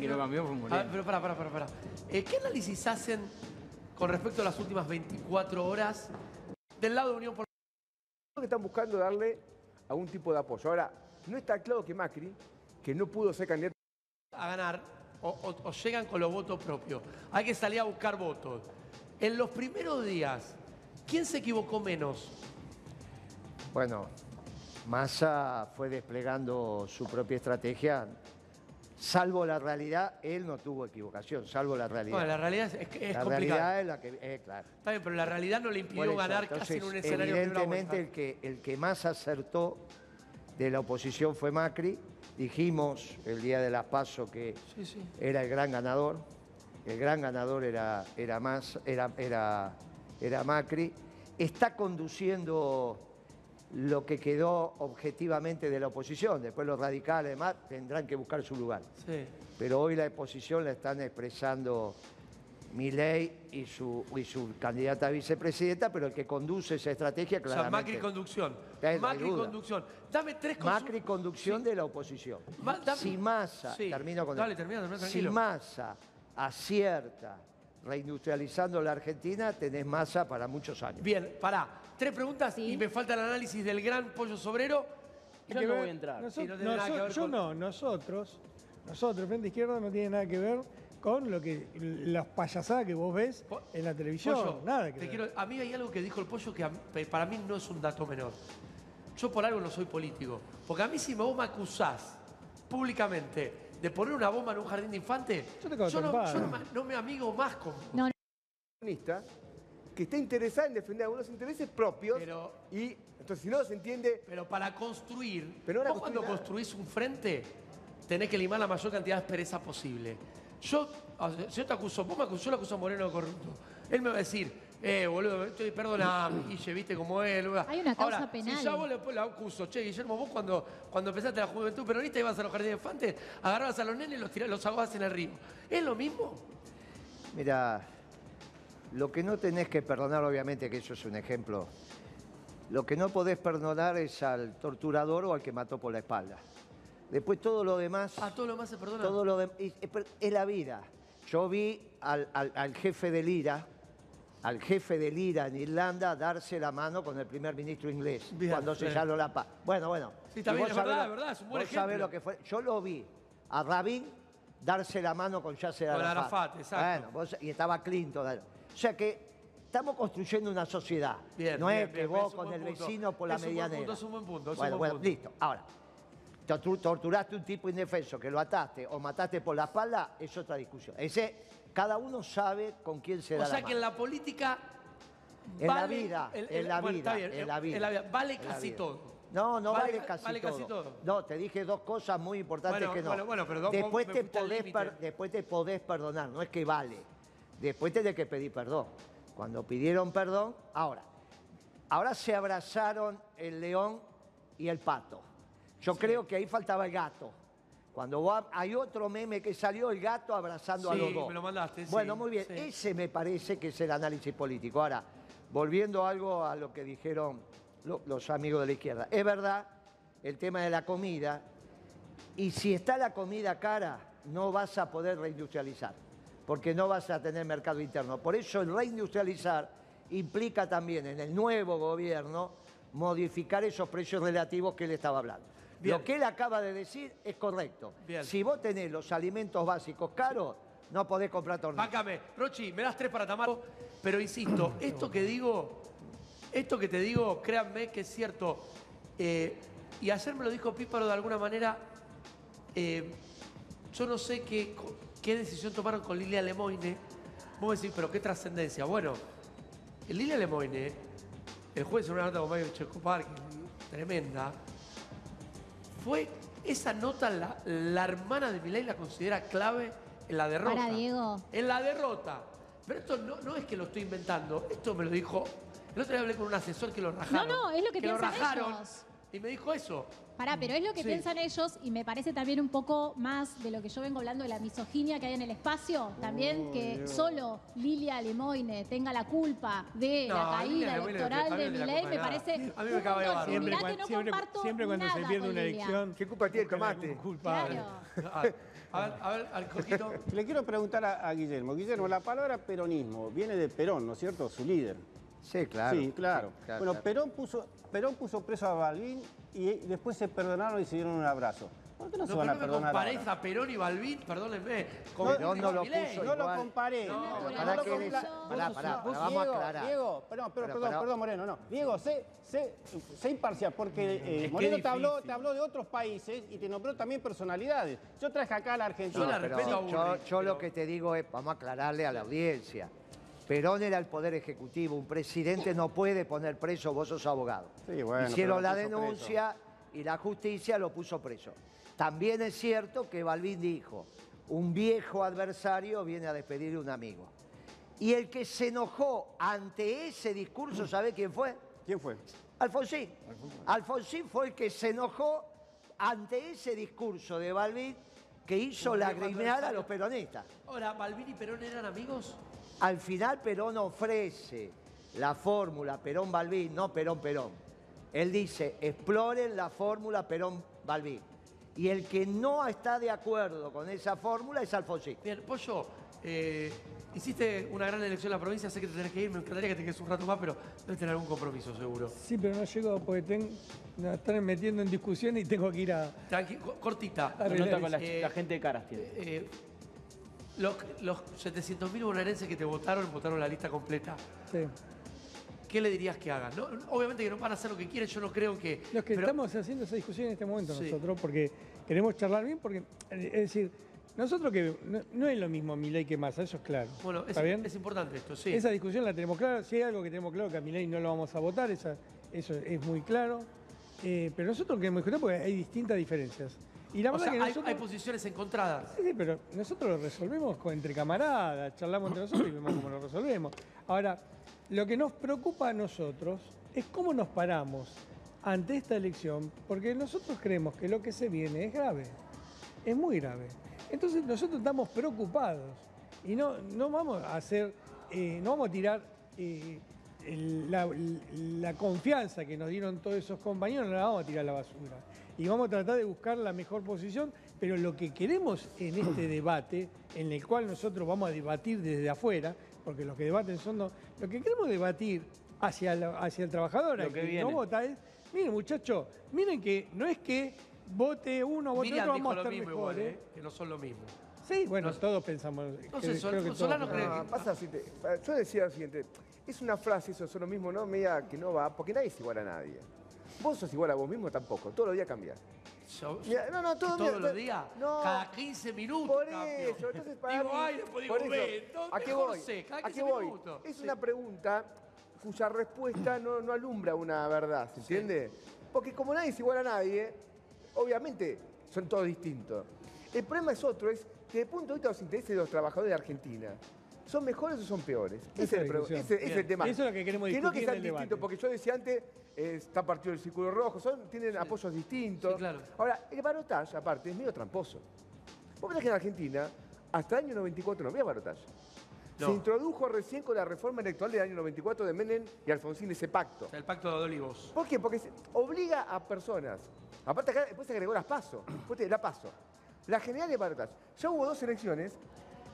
que lo cambió fue Ah, pero pará, pará, pará, pará. Eh, ¿Qué análisis hacen con respecto a las últimas 24 horas del lado de Unión por Creo que están buscando darle algún tipo de apoyo. Ahora, no está claro que Macri, que no pudo ser candidato, a ganar o, o- o llegan con los votos propios? Hay que salir a buscar votos. En los primeros días, ¿quién se equivocó menos? Bueno, Massa fue desplegando su propia estrategia. Salvo la realidad, él no tuvo equivocación, salvo la realidad. Bueno, la realidad es, es que es la complicada. realidad es la que... eh, claro. Está bien, pero la realidad no le impidió eso, ganar casi en un escenario Evidentemente el que, el que más acertó de la oposición fue Macri. Dijimos el día de las PASO que Sí, sí. era el gran ganador. El gran ganador era, era, más, era, era, era Macri. Está conduciendo lo que quedó objetivamente de la oposición. Después los radicales demás tendrán que buscar su lugar. Sí. Pero hoy la oposición la están expresando Milei y su, y su candidata a vicepresidenta, pero el que conduce esa estrategia O sea, claramente... Macri conducción. Macri conducción. Dame tres cosas. Macri conducción de la oposición. Ma- dame- Si Massa, Sí. termino con Dale, termina, termina, Si. Massa acierta reindustrializando la Argentina, tenés Massa para muchos años. Bien, pará. Tres preguntas Sí. y me falta el análisis del gran pollo sobrero. Yo no voy a entrar. Noso- Sí, no tiene nada que noso- ver yo con- no, nosotros, nosotros, Frente Izquierda, no tiene nada que ver con lo que las payasadas que vos ves Po- en la televisión. Pollo, nada que te ver. quiero- a mí hay algo que dijo el pollo que a- pe- para mí no es un dato menor. Yo por algo no soy político. Porque a mí si vos me acusás públicamente de poner una bomba en un jardín de infantes, Yo te cago yo, no, trompada. yo no me, no me amigo más con vos. No, comunista, que está interesada en defender algunos intereses propios. Pero- y entonces, si no se entiende, Pero para construir, Pero ahora vos cuando nada. construís un frente, tenés que limar la mayor cantidad de aspereza posible. Yo, si yo te acuso, vos me acusás, yo lo acuso a Moreno de corrupto. Él me va a decir, eh, boludo, estoy, perdona, Guille, viste como él. Hay una causa Ahora, penal. Si yo a vos le, le acuso, che, Guillermo, vos cuando, cuando empezaste la juventud peronista ibas a los jardines de infantes, agarrabas a los nenes y los, tirabas, los ahogabas en el río. ¿Es lo mismo? Mira, lo que no tenés que perdonar, obviamente que eso es un ejemplo, lo que no podés perdonar es al torturador o al que mató por la espalda. Después todo lo demás... Ah, todo lo más se perdona. Todo lo de- es, es- la vida. Yo vi al, al- al jefe del IRA, al jefe del IRA en Irlanda, darse la mano con el primer ministro inglés Bien, cuando bien. sellaron la paz. Bueno, bueno. Sí, está bien, es verdad, es verdad, es un buen vos sabés ejemplo. lo que fue. Yo lo vi a Rabin darse la mano con Yasser Con Arafat. Arafat, exacto. Bueno, vos- y estaba Clinton. O sea que estamos construyendo una sociedad. Bien, no bien, es que bien, vos es con el punto. vecino por la Es un medianera. punto, es un buen punto, es un bueno, buen bueno, punto. listo. Ahora, tortu- torturaste a un tipo indefenso que lo ataste o mataste por la espalda, es otra discusión. Ese, cada uno sabe con quién se O da sea la que en la política. En la vida, el- en la bueno, vida, bien, en la vida. Vale en casi vida. todo. No, no Vale vale, ca- casi, vale todo. casi todo. No, te dije dos cosas muy importantes Bueno, que no. bueno, bueno, pero dos- después, te podés per- después te podés perdonar, no es que vale. Después tenés que pedir perdón. Cuando pidieron perdón, ahora. Ahora se abrazaron el león y el pato. Yo creo que ahí faltaba el gato. Cuando vos- hay otro meme que salió, el gato abrazando a los dos. me lo mandaste, sí, Bueno, muy bien. Ese me parece que es el análisis político. Ahora, volviendo algo a lo que dijeron lo- los amigos de la izquierda. Es verdad, el tema de la comida. Y si está la comida cara, no vas a poder reindustrializar, porque no vas a tener mercado interno. Por eso el reindustrializar implica también en el nuevo gobierno modificar esos precios relativos que él estaba hablando. Bien. Lo que él acaba de decir es correcto. Bien. Si vos tenés los alimentos básicos caros, no podés comprar tornillos. Rochi, me das tres para Tamaro. Pero insisto, esto que digo, esto que te digo, créanme que es cierto. Eh, y ayer me lo dijo Píparo de alguna manera. eh, yo no sé qué, qué decisión tomaron con Lilia Lemoine. Vos decís, pero qué trascendencia. Bueno, Lilia Lemoine, el juez en una nota con Mario Checopar, que- tremenda, fue esa nota, la, la hermana de Milei la considera clave en la derrota. Para, Diego. En la derrota. Pero esto no, no es que lo estoy inventando, esto me lo dijo. El otro día hablé con un asesor que lo rajaron. No, no, es lo que lo piensan rajaron. ellos. Y me dijo eso. Pará, pero es lo que Sí. piensan ellos y me parece también un poco más de lo que yo vengo hablando de la misoginia que hay en el espacio. También que solo Lilia Lemoine tenga la culpa de No, la caída electoral de Milei me de parece A mí me montón. bárbaro. Y Siempre, mirá cuan- que no siempre- comparto siempre cuando se pierde una elección. ¿Qué culpa tiene el tomate? Claro. A ver, a ver, a ver, al coquito. Le quiero preguntar a, a Guillermo. Guillermo, la palabra peronismo viene de Perón, ¿no es cierto? Su líder. Sí, claro. sí, claro. Sí, claro, bueno, claro. Perón, puso, Perón puso preso a Balvin y después se perdonaron y se dieron un abrazo. ¿Por qué no, No, se van no a me perdonar ahora? a Perón y Balvin, perdónenme. No, Perón no lo puso No lo comparé. No, no, pero no lo que compla- es- vos pará, pará, vamos a Diego, aclarar. Diego, perdón, pero, Pero, perdón, pero- perdón, Moreno, no. Diego, sé, sé, sé imparcial, porque eh, Moreno te habló, te habló de otros países y te nombró también personalidades. Yo traje acá a la Argentina. Yo la pero respeto a yo, yo lo que te digo es, vamos a aclararle a la audiencia. Perón era el poder ejecutivo, un presidente no puede poner preso, vos sos abogado. Sí, bueno, Hicieron la denuncia y la justicia lo puso preso. También es cierto que Balvin dijo, un viejo adversario viene a despedir a un amigo. Y el que se enojó ante ese discurso, ¿sabe quién fue? ¿Quién fue? Alfonsín. Alfonsín fue el que se enojó ante ese discurso de Balvin que hizo lagrimear a los peronistas. Ahora, ¿Balvin y Perón eran amigos? Al final Perón ofrece la fórmula Perón-Balbín, no Perón-Perón. Él dice, exploren la fórmula Perón-Balbín. Y el que no está de acuerdo con esa fórmula es Alfonsín. Bien, Pollo, eh, hiciste una gran elección en la provincia, sé que te tenés que ir, me encantaría que te quedes un rato más, pero debes tener algún compromiso seguro. Sí, pero no llego porque ten- nos están metiendo en discusión y tengo que ir a... Tranqui- co- cortita. A con la, eh, la gente de caras tiene. Eh, los, los 700.000 bonaerenses que te votaron, votaron la lista completa. sí. ¿Qué le dirías que hagan? No, obviamente que no van a hacer lo que quieren, yo no creo que... Los que pero- estamos haciendo esa discusión en este momento Sí. nosotros, porque queremos charlar bien, porque, es decir, nosotros que no, no es lo mismo Milei que Massa, eso es claro. Bueno, es, ¿Está bien? es importante esto, sí. Esa discusión la tenemos clara. Si hay algo que tenemos claro, que a Milei no lo vamos a votar, esa- eso es muy claro. Eh, pero nosotros queremos discutir porque hay distintas diferencias. Y la o verdad sea, que hay, nosotros... hay posiciones encontradas. Sí, sí, pero nosotros lo resolvemos con- entre camaradas, charlamos entre nosotros y vemos cómo lo resolvemos. Ahora, lo que nos preocupa a nosotros es cómo nos paramos ante esta elección, porque nosotros creemos que lo que se viene es grave, es muy grave. Entonces nosotros estamos preocupados y no, no vamos a hacer, eh, no vamos a tirar eh, la, la confianza que nos dieron todos esos compañeros, no la vamos a tirar a la basura. Y vamos a tratar de buscar la mejor posición, pero lo que queremos en este debate, en el cual nosotros vamos a debatir desde afuera, porque los que debaten son... no- lo que queremos debatir hacia, la- hacia el trabajador, Lo que que viene. no vota, es, miren muchachos, miren que no es que vote uno, vote Miriam otro, dijo vamos a lo estar mismo mejor, igual, ¿eh? ¿eh? que no son lo mismo. Sí, bueno, No- todos pensamos. No creo- sé, Sol- creo que todos Solano pensamos. cree No, pasa lo siguiente. Yo decía lo siguiente. Es una frase, eso es lo mismo, ¿no? Media que no va, porque nadie es igual a nadie. Vos sos igual a vos mismo tampoco. Todos los días cambias. Yo- Mira, no, no, todo todos los días, no. cada 15 minutos. Por cambio. eso, entonces para digo, mí- ay, después digo, eso, ve, ¿a qué voy? sé, cada ¿A qué 15 voy? minutos. Es Sí. una pregunta cuya respuesta no, no alumbra una verdad, ¿se entiende? Porque como nadie es igual a nadie, obviamente son todos distintos. El problema es otro, es que desde el punto de vista de los intereses de los trabajadores de Argentina, ¿son mejores o son peores? Ese es el, pro- discusión. ese- ese es el Bien. tema. Eso es lo que queremos Que no que sean distintos, porque yo decía antes, está partido del Círculo Rojo, son, tienen apoyos distintos. Sí, claro. Ahora, el barotaje, aparte, es medio tramposo. Vos pensás que en Argentina, hasta el año 94 no había barotaje. No. Se introdujo recién con la reforma electoral del año 94 de Menem y Alfonsín ese pacto. O sea, el pacto de Olivos. ¿Por qué? Porque se obliga a personas. Aparte acá después se agregó las PASO. Después te- la PASO. La general de balotaje. Ya hubo dos elecciones.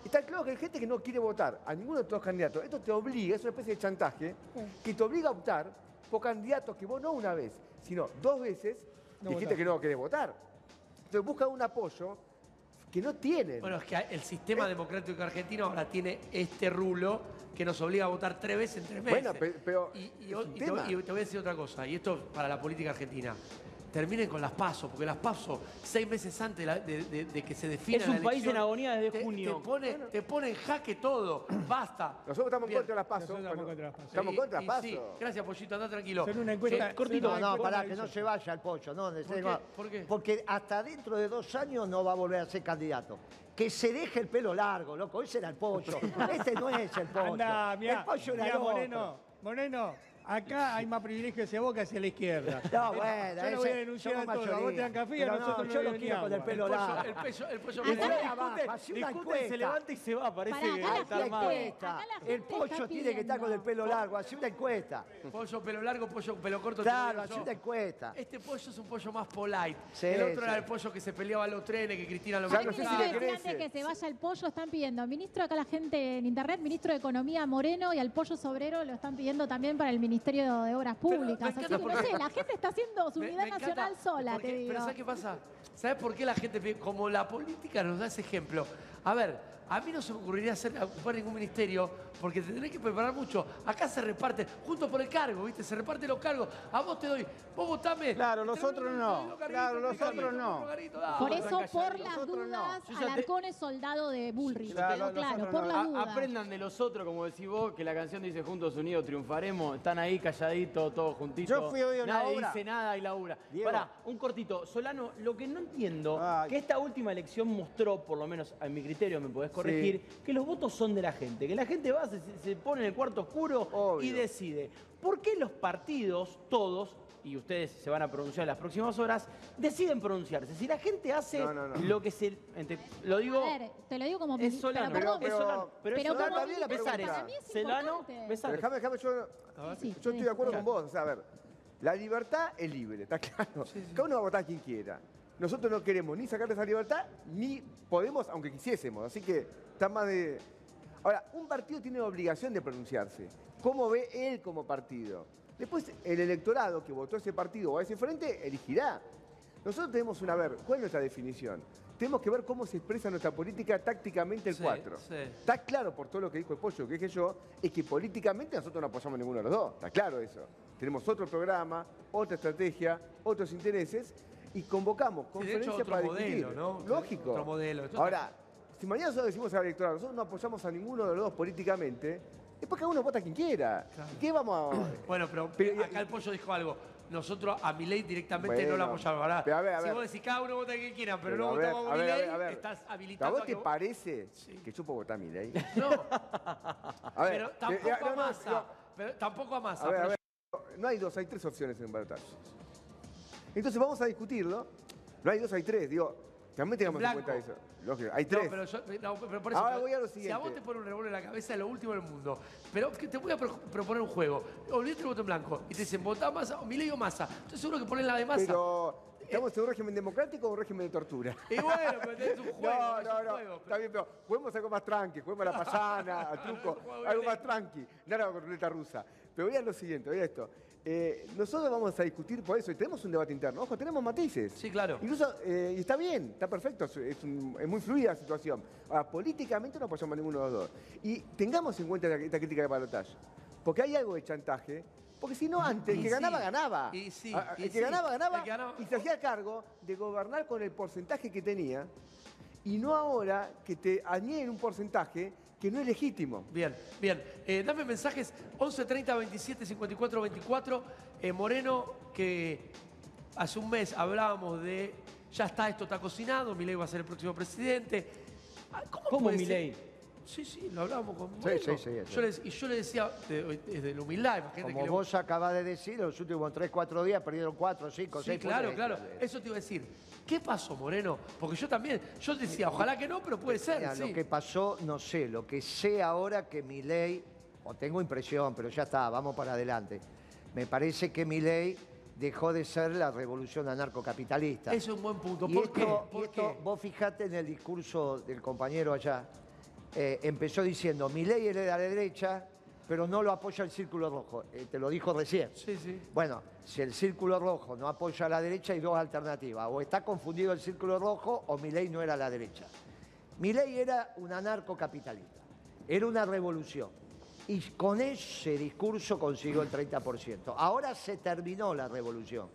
y Está claro que hay gente que no quiere votar a ninguno de estos candidatos. Esto te obliga, es una especie de chantaje, que te obliga a optar por candidatos que vos no una vez, sino dos veces No dijiste votás. que no querés votar. Entonces buscan un apoyo que no tienen. Bueno, es que el sistema democrático argentino ahora tiene este rulo que nos obliga a votar tres veces en tres meses. Bueno, pero te, y te voy a decir otra cosa, y esto para la política argentina. Terminen con las pasos, porque las pasos, seis meses antes de, la- de- de- de que se defina Es un la país elección, en agonía desde te- junio. Te pone, te pone en jaque todo. Basta. Nosotros estamos en Bien. contra de las PASO. Nosotros estamos Bueno, contra las PASO. Estamos en contra de Y- las y sí. PASO. Gracias, Pollito, anda tranquilo. Son una encuesta. Eh, cortito. No, no, para que no se vaya el pollo, no, ¿Por no. qué? ¿Por qué? Porque hasta dentro de dos años no va a volver a ser candidato. Que se deje el pelo largo, loco, ese era el pollo. Este no es el pollo. Anda, mirá, el pollo era mirá. Moreno, Moreno, acá hay más privilegio hacia vos que hacia la izquierda. No, bueno, Yo lo voy a denunciar a todos. A vos te dan café y a nosotros no, no yo nos lo dio quiero con el pelo El pollo, largo. el pollo, el la- Discute, se levanta y se va, parece que está la El pollo tiene que estar con el pelo largo, así una encuesta. Pollo pelo largo, pollo pelo corto. Claro, yo. una encuesta. Este pollo es un pollo más polite. Sí, el otro sí. era el pollo que se peleaba en los trenes, que Cristina lo Antes no sé de si que le decir, crece. antes que se vaya el pollo, están pidiendo ministro, acá la gente en internet, ministro de Economía Moreno y al pollo sobrero lo están pidiendo también para el Ministerio de Obras Públicas. Así que no sé, la gente está haciendo su unidad nacional sola, porque- te digo. Pero ¿sabes qué pasa? ¿Sabes por qué la gente? Como la política nos da ese ejemplo. A ver, a mí no se me ocurriría hacer, ocupar ningún ministerio porque te tenés que preparar mucho. Acá se reparte, junto por el cargo, ¿viste? Se reparten los cargos. A vos te doy, vos votame. Claro, nosotros no. Claro, nosotros no. Por eso, por las dudas, Alarcón es soldado de Bullrich. Claro, quedó claro, por no. las dudas. Aprendan de los otros, como decís vos, que la canción dice Juntos Unidos triunfaremos. Están ahí calladitos, todos juntitos. Yo fui hoy a una Nadie obra. dice nada y labura. Diego. Pará, un cortito. Solano, lo que no entiendo, Ay. que esta última elección mostró, por lo menos a mi criterio me podés corregir, que los votos son de la gente. Que la gente va, se, se pone en el cuarto oscuro y Obvio. decide. ¿Por qué los partidos, todos, y ustedes se van a pronunciar en las próximas horas, deciden pronunciarse? Si la gente hace No, no, no. lo que se... entre- lo digo... A ver, te lo digo como Es Solano, pero perdón, es Solano. Pero, pero es Solano también la pregunta. para mí es Solano. Besares. Déjame, déjame, yo, Sí, sí, yo estoy sí. de acuerdo con vos. O sea, a ver, la libertad es libre, está claro. Cada uno va a votar a quien quiera. Nosotros no queremos ni sacarle esa libertad, ni podemos, aunque quisiésemos. Así que está más de... Ahora, un partido tiene obligación de pronunciarse. ¿Cómo ve él como partido? Después, el electorado que votó ese partido o a ese frente elegirá. Nosotros tenemos una, a ver, ¿cuál es nuestra definición? Tenemos que ver cómo se expresa nuestra política tácticamente el Sí, 4. sí. Está claro por todo lo que dijo el Pollo, que dije yo, es que políticamente nosotros no apoyamos a ninguno de los dos. Está claro eso. Tenemos otro programa, otra estrategia, otros intereses y convocamos Sí, conferencia hecho, otro para modelo, discutir. ¿no? Lógico. Otro modelo. Esto Ahora, si mañana nosotros decimos al electorado, nosotros no apoyamos a ninguno de los dos políticamente, después cada uno vota a quien quiera. ¿Qué vamos a...? Bueno, pero, Pero- acá el pollo dijo algo. Nosotros a Milei directamente no la apoyamos. Ahora, a ver, a si ver. vos decís cada uno vota a quien quiera, pero, Pero no a ver, votamos a a a a ver. estás ¿A habilitando vos a te que vos- parece que yo puedo votar a Milei? No, A ver, pero eh, tampoco eh, a no, masa. no. Pero tampoco a masa. A a no hay dos, hay tres opciones en un balotaje. Entonces vamos a discutirlo. No hay dos, hay tres. Digo, también tengamos en, blanco. cuenta eso. Lógico, hay No, tres. pero, yo, no, pero por eso. Ahora voy a lo Si a siguiente. vos te pone un revólver en la cabeza, es lo último del mundo. Pero que te voy a pro- proponer un juego. Olvídate el voto en blanco. Y te dicen, votá masa o Milei o masa. Estoy seguro que ponen la de masa. Pero, ¿estamos en un régimen democrático o un régimen de tortura? Y bueno, pero es un juego. no, no, no. juego. Está bien, pero juguemos algo más tranqui, juguemos a la payana, al truco, algo más tranqui. Nada con ruleta rusa. Pero vean lo siguiente, vean esto. Eh, nosotros vamos a discutir por eso y tenemos un debate interno. Ojo, tenemos matices. Sí, claro. Incluso, eh, y está bien, está perfecto, es, es un- es muy fluida la situación. Ahora, políticamente no apoyamos a ninguno de los dos. Y tengamos en cuenta esta crítica de balotaje. Porque hay algo de chantaje. Porque si no, antes, el que ganaba, ganaba. y sí, y el que ganaba, ganaba- y se hacía cargo de gobernar con el porcentaje que tenía. Y no ahora que te añaden un porcentaje que no es legítimo. Bien, bien. Eh, dame mensajes 11 30 27 54 24. Eh, Moreno, que hace un mes hablábamos de ya está, esto está cocinado, Milei va a ser el próximo presidente. Ah, ¿Cómo, ¿Cómo? Milei? Sí, sí, lo hablábamos con Sí, Moreno. sí, sí, eso. Yo le- y yo le decía, de- desde la humildad, imagínate Como que le- vos acabás de decir, en los últimos 3, 4 días perdieron 4, 5, Sí, 6 claro, claro. Eso te iba a decir. ¿Qué pasó, Moreno? Porque yo también, yo decía, ojalá que no, pero puede ser. Mira, sí. Lo que pasó, no sé. Lo que sé ahora que mi ley, o tengo impresión, pero ya está, vamos para adelante. Me parece que mi ley dejó de ser la revolución anarcocapitalista. Es un buen punto. Y ¿Por esto, y ¿Por esto, qué? vos fijate en el discurso del compañero allá, eh, empezó diciendo, mi ley es de la derecha, pero no lo apoya el círculo rojo. Eh, te lo dijo recién. Sí, sí. Bueno, si el círculo rojo no apoya a la derecha, hay dos alternativas. O está confundido el círculo rojo o mi ley no era la derecha. Mi ley era un anarcocapitalista. Era una revolución. Y con ese discurso consiguió el 30%. Ahora se terminó la revolución.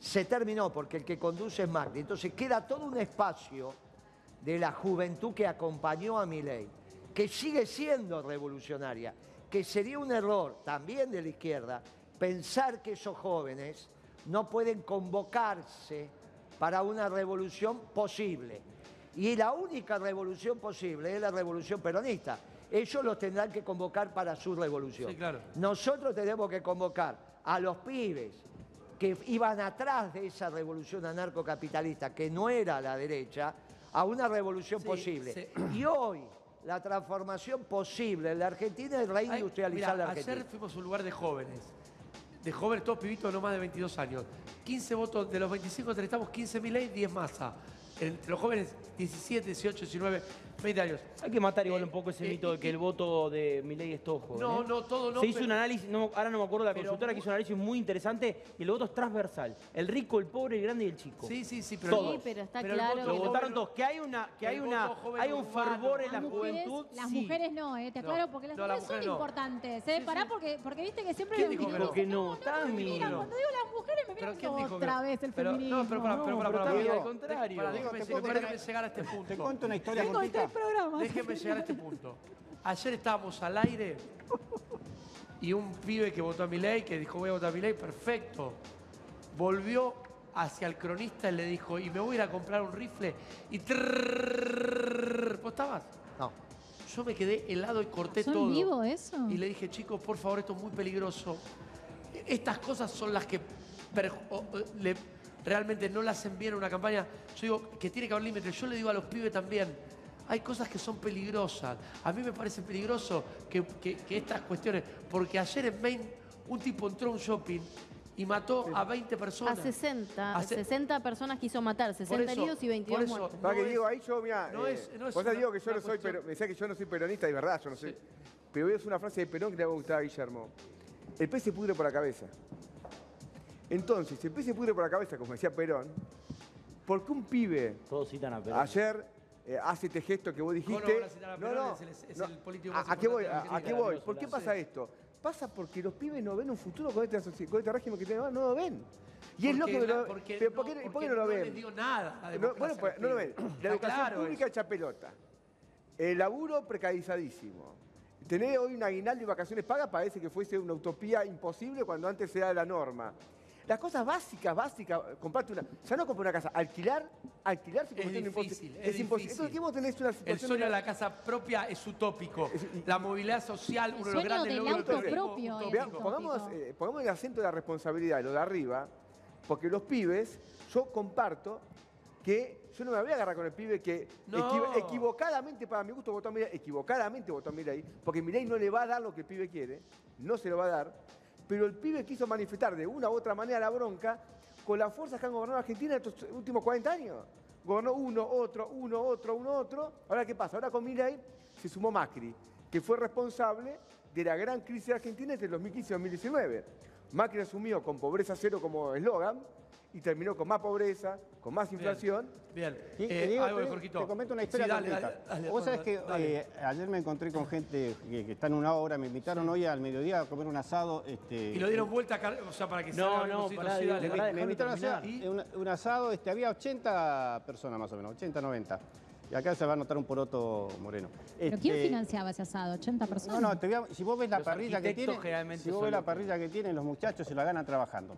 Se terminó porque el que conduce es Macri. Entonces queda todo un espacio de la juventud que acompañó a mi ley, que sigue siendo revolucionaria, que sería un error también de la izquierda pensar que esos jóvenes no pueden convocarse para una revolución posible. Y la única revolución posible es la revolución peronista. Ellos los tendrán que convocar para su revolución. Nosotros tenemos que convocar a los pibes que iban atrás de esa revolución anarcocapitalista, que no era la derecha, a una revolución posible. Y hoy la transformación posible en la Argentina es reindustrializar la Argentina. Ayer fuimos un lugar de jóvenes, de jóvenes, todos pibitos no más de 22 años. 15 votos, de los 25 entrevistamos 15 mil y 10 masa. Entre los jóvenes 17, 18, 19, hay que matar igual eh, un poco ese eh, mito de que el voto de Milei es todo joven. No, ¿eh? no, todo no. Se hizo un análisis, ahora no me acuerdo de la consultora, que hizo un análisis muy interesante y el voto es transversal. El rico, el pobre, el grande y el chico. Sí, sí, sí, pero, todos. Sí, pero está pero claro. Lo votaron todos. Que hay una, que hay una, hay un fervor en la mujeres, juventud. Las mujeres no, te aclaro, porque las mujeres la son importantes. Sí, Pará porque, porque viste que siempre ¿Quién dijo que no? Está Cuando digo las mujeres me miran otra vez el feminismo. No, pero para, pero para, al contrario. Me parece que llegar a este punto. Te cuento una historia cortita programas. Déjeme llegar a este punto. Ayer estábamos al aire y un pibe que votó a mi ley, que dijo voy a votar a mi ley, perfecto. Volvió hacia el cronista y le dijo, y me voy a ir a comprar un rifle y trrrr. ¿Vos? No. Yo me quedé helado y corté todo. vivo eso? Y le dije, chicos, por favor, esto es muy peligroso. Estas cosas son las que realmente no las envían a una campaña. Yo digo que tiene que haber límites. Yo le digo a los pibes también hay cosas que son peligrosas. A mí me parece peligroso que, que- que estas cuestiones, porque ayer en Maine un tipo entró a un shopping y mató a 20 A personas. 60, Hace- 60 personas quiso matar, 60 eso- heridos y por 22 eso, muertos. Para No que es- digo, ahí yo, mira, no eh, es- no es vos sabés, una- digo que yo no soy, pero, me decía que yo no soy peronista, y verdad, yo no soy. Sí. Pero es una frase de Perón que le va a gustar a Guillermo. El pez se pudre por la cabeza. Entonces, si el pez se pudre por la cabeza, como decía Perón, ¿por qué un pibe Todos citan a Perón. ayer eh, hace este gesto que vos dijiste? ¿Cómo no van a qué voy? ¿A, qué voy? ¿Por qué pasa esto? Pasa porque los pibes no ven un futuro con este, con este régimen que tenemos, no lo ven. Y es que no, porque pero no- ¿por qué, porque no lo ven? les dio nada No, bueno, pues, no lo ven. La educación claro pública hecha pelota. El laburo precarizadísimo. Tener hoy un aguinaldo y vacaciones pagas parece que fuese una utopía imposible cuando antes era la norma. Las cosas básicas, básicas, comprarte una. Ya no comprar una casa, alquilar, alquilar se convirtió en imposi- difícil, Es, es imposible. Entonces, ¿qué vos tenés una El situación. sueño de la casa propia es utópico. Es- La movilidad social, uno de los sueño grandes del logros auto propio es Vea, utópico. pongamos, eh, pongamos el acento de la responsabilidad de lo de arriba, porque los pibes, yo comparto que yo no me voy a agarrar con el pibe que No. equivo- equivocadamente, para mi gusto, votó a Milei, equivocadamente votó a Milei, porque Milei no le va a dar lo que el pibe quiere, no se lo va a dar, pero el pibe quiso manifestar de una u otra manera la bronca con las fuerzas que han gobernado Argentina estos últimos 40 años. Gobernó uno, otro, uno, otro, uno, otro. Ahora, ¿qué pasa? Ahora con Milei se sumó Macri, que fue responsable de la gran crisis Argentina entre el 2015 y 2019. Macri asumió con pobreza cero como eslogan y terminó con más pobreza, con más inflación. Bien. Sí, Eh, te, digo, algo te- comento una historia Sí, dale, dale, dale, Vos sabés que dale. eh, ayer me encontré con gente que, que está en una obra, me invitaron hoy al mediodía a comer un asado. Este, Y lo dieron vuelta, acá, o sea, para que No, salga no, bien pará, sí, dale. me, pará, me déjame invitaron a hacer un, un asado, este, había 80 personas más o menos, 80, 90. Y acá se va a notar un poroto moreno. ¿Pero quién Este, financiaba ese asado? ¿80 personas? No, no, te voy a- si vos ves la Los parrilla que tienen, si vos ves la parrilla que tienen, los muchachos se la ganan trabajando.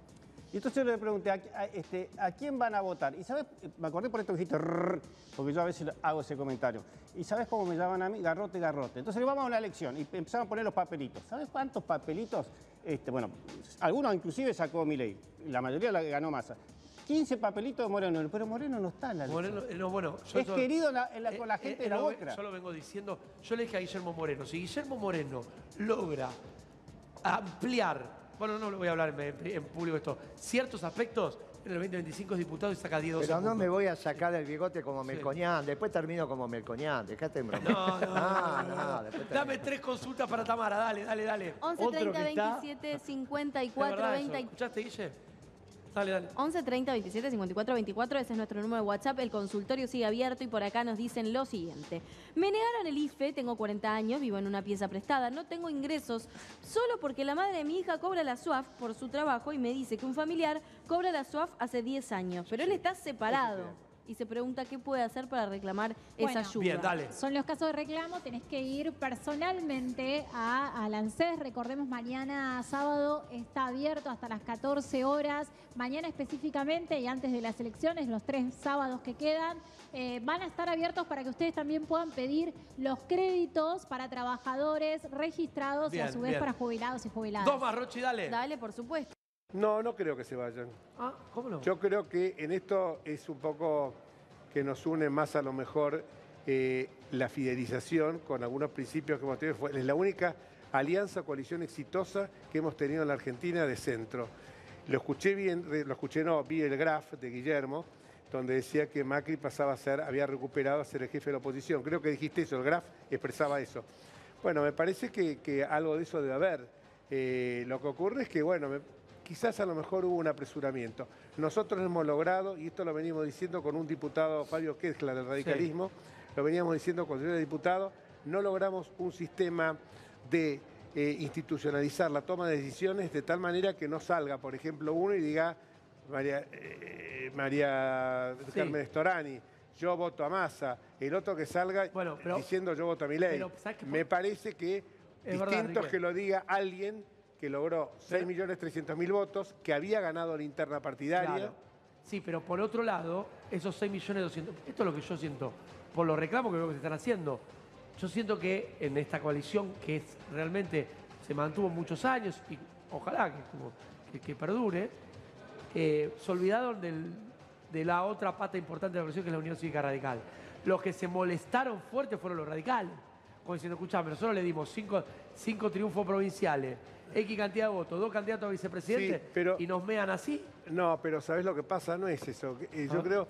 Y entonces yo le pregunté, ¿a, a- este, ¿a quién van a votar? Y sabes, me acordé por esto que dijiste, "Rrr", porque yo a veces hago ese comentario. ¿Y sabes cómo me llaman a mí? Garrote, garrote. Entonces le vamos a una elección y empezaron a poner los papelitos. ¿Sabes cuántos papelitos? Este, bueno, algunos inclusive sacó mi ley. La mayoría la ganó Massa. 15 papelitos de Moreno, pero Moreno no está en la. Moreno, no, bueno, yo Es querido en la- en la- eh, con la eh, gente eh, de la Boca. Yo lo vengo diciendo. Yo le dije a Guillermo Moreno. Si Guillermo Moreno logra ampliar, bueno, no lo voy a hablar en, en público esto, ciertos aspectos, en el 2025 es diputado y saca 10 12 Pero no puntos. me voy a sacar el bigote como Melcoñán, después termino como Melcoñán, dejate en broma. No, no, no, Ah, no, no, no. después Dame tres consultas para Tamara, dale, dale, dale. 11 Otro 30 que está- 27 Es 54 verdad eso. 20 ¿Escuchaste, Guille? Dale, dale. 11 30 27 54 24, ese es nuestro número de WhatsApp. El consultorio sigue abierto y por acá nos dicen lo siguiente. Me negaron el IFE, tengo 40 años, vivo en una pieza prestada, no tengo ingresos, solo porque la madre de mi hija cobra la SUAF por su trabajo y me dice que un familiar cobra la SUAF hace 10 años, pero él está separado. Y se pregunta qué puede hacer para reclamar esa ayuda. Bien, dale. Son los casos de reclamo, tenés que ir personalmente a, al ANSES. Recordemos, mañana sábado está abierto hasta las 14 horas. Mañana específicamente y antes de las elecciones, los tres sábados que quedan, eh, van a estar abiertos para que ustedes también puedan pedir los créditos para trabajadores registrados y a su vez bien. para jubilados y jubiladas. Dos más, Rochi, dale. Dale, por supuesto. No, no creo que se vayan. Ah, ¿cómo no? Yo creo que en esto es un poco que nos une más a lo mejor eh, la fidelización con algunos principios que hemos tenido. Es la única alianza, coalición exitosa que hemos tenido en la Argentina de centro. Lo escuché bien, lo escuché no, vi el graph de Guillermo, donde decía que Macri pasaba a ser, había recuperado a ser el jefe de la oposición. Creo que dijiste eso, el graph expresaba eso. Bueno, me parece que, que algo de eso debe haber. Eh, lo que ocurre es que, bueno, me- quizás a lo mejor hubo un apresuramiento. Nosotros hemos logrado, y esto lo venimos diciendo con un diputado, Fabio Kessler, del radicalismo, lo veníamos diciendo cuando yo era diputado, no logramos un sistema de eh, institucionalizar la toma de decisiones de tal manera que no salga, por ejemplo, uno y diga, María, eh, María Sí. Carmen Storani, yo voto a Massa, el otro que salga Bueno, pero- diciendo yo voto a mi ley. Me parece que Es verdad, distinto es que lo diga alguien que logró 6.300.000 votos, que había ganado la interna partidaria. Sí, pero por otro lado, esos 6 millones 200, esto es lo que yo siento, por los reclamos que veo que se están haciendo. Yo siento que en esta coalición, que es, realmente se mantuvo muchos años y ojalá que, perdure, eh, se olvidaron de la otra pata importante de la coalición, que es la Unión Cívica Radical. Los que se molestaron fuerte fueron los radicales. Como diciendo, escuchame, nosotros le dimos cinco, cinco triunfos provinciales, X cantidad de votos, dos candidatos a vicepresidente, Sí, pero- y nos mean así. No, pero ¿sabes lo que pasa? No es eso. Eh, Yo Ah. creo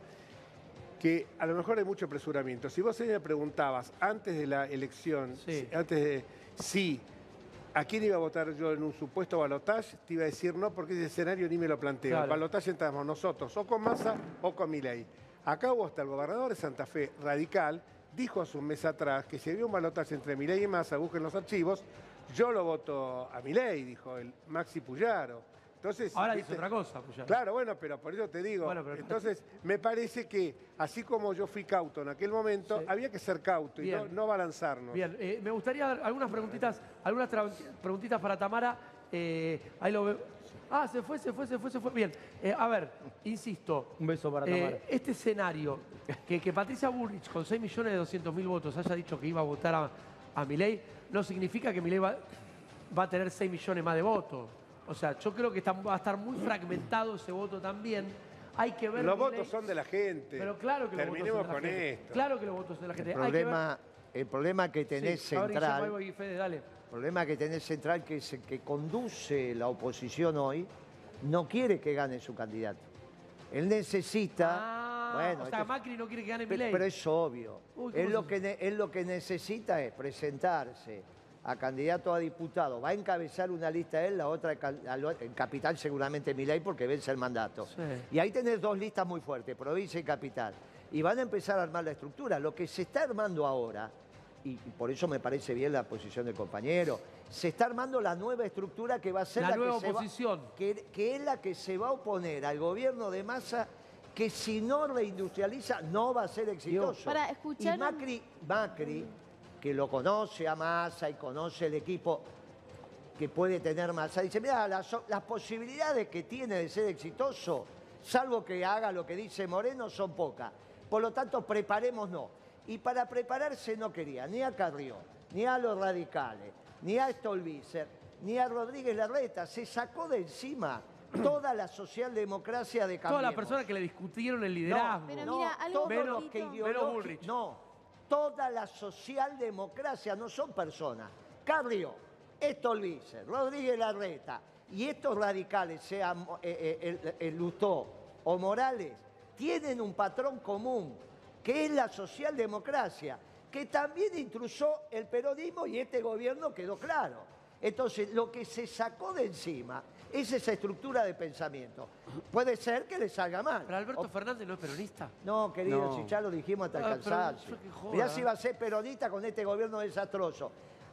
que a lo mejor hay mucho apresuramiento. Si vos me preguntabas antes de la elección, Sí. antes de si a quién iba a votar yo en un supuesto balotaje, te iba a decir no, porque ese escenario ni me lo planteo. Claro. El balotaje entramos nosotros, o con Massa o con Milei. Acá hubo hasta el gobernador de Santa Fe, radical, dijo hace un mes atrás que si había un balotaje entre Milei y Massa, busquen los archivos, yo lo voto a Milei, dijo el Maxi Puyaro. Entonces, Ahora dice otra cosa, ya. Claro, bueno, pero por eso te digo. Bueno, pero- Entonces, me parece que así como yo fui cauto en aquel momento, Sí. había que ser cauto y no, no balanzarnos. Bien, eh, me gustaría dar algunas preguntitas, algunas preguntitas para Tamara. Eh, ahí lo veo. Ah, se fue, se fue, se fue, se fue. Bien, eh, a ver, insisto. Un beso para eh, Tamara. este escenario, que, que Patricia Bullrich con 6 millones de 200 mil votos haya dicho que iba a votar a, a Milei, no significa que Milei va, va a tener 6 millones más de votos. O sea, yo creo que está- va a estar muy fragmentado ese voto también. Hay que ver. Los votos son de la gente. Pero claro que los votos Terminemos son de la con gente. esto. Claro que los votos son de la gente. El Hay que ver- problema, el problema que tenés Sí, central, Fede, dale. el problema que tenés central que es el que conduce la oposición hoy, no quiere que gane su candidato. Él necesita, Ah, bueno, o sea, esto- Macri no quiere que gane pe- Milei. pero es obvio. Uy, ¿cómo él, lo que, ne- él lo que necesita es presentarse a candidato a diputado. Va a encabezar una lista él, la otra en capital seguramente Milei porque vence el mandato. Sí. Y ahí tenés dos listas muy fuertes, provincia y capital. Y van a empezar a armar la estructura. Lo que se está armando ahora, y por eso me parece bien la posición del compañero, se está armando la nueva estructura que va a ser La la, nueva que se va- oposición. que, que es la que se va a oponer al gobierno de masa que si no reindustrializa no va a ser exitoso. Para. Y Macri, Macri, que lo conoce a Massa y conoce el equipo que puede tener Massa, dice, mira, las, las posibilidades que tiene de ser exitoso, salvo que haga lo que dice Moreno, son pocas. Por lo tanto, preparémonos. Y para prepararse no quería ni a Carrió, ni a los radicales, ni a Stolbizer, ni a Rodríguez Larreta. Se sacó de encima toda la socialdemocracia de Todas Cambiemos. las personas que le discutieron el liderazgo. Pero No, mira, algo todos Menos- los que. No, toda la socialdemocracia no son personas. Carrió, Stolbizer, Rodríguez Larreta y estos radicales, sean eh, eh, el, el Lustó o Morales, tienen un patrón común, que es la socialdemocracia, que también intrusó el peronismo y este gobierno quedó claro. Entonces, lo que se sacó de encima es esa estructura de pensamiento. Puede ser que le salga mal. Pero Alberto O- Fernández no es peronista. no, querido, No. si ya lo dijimos hasta el Ah, cansancio. Mirá si va a ser peronista con este gobierno desastroso.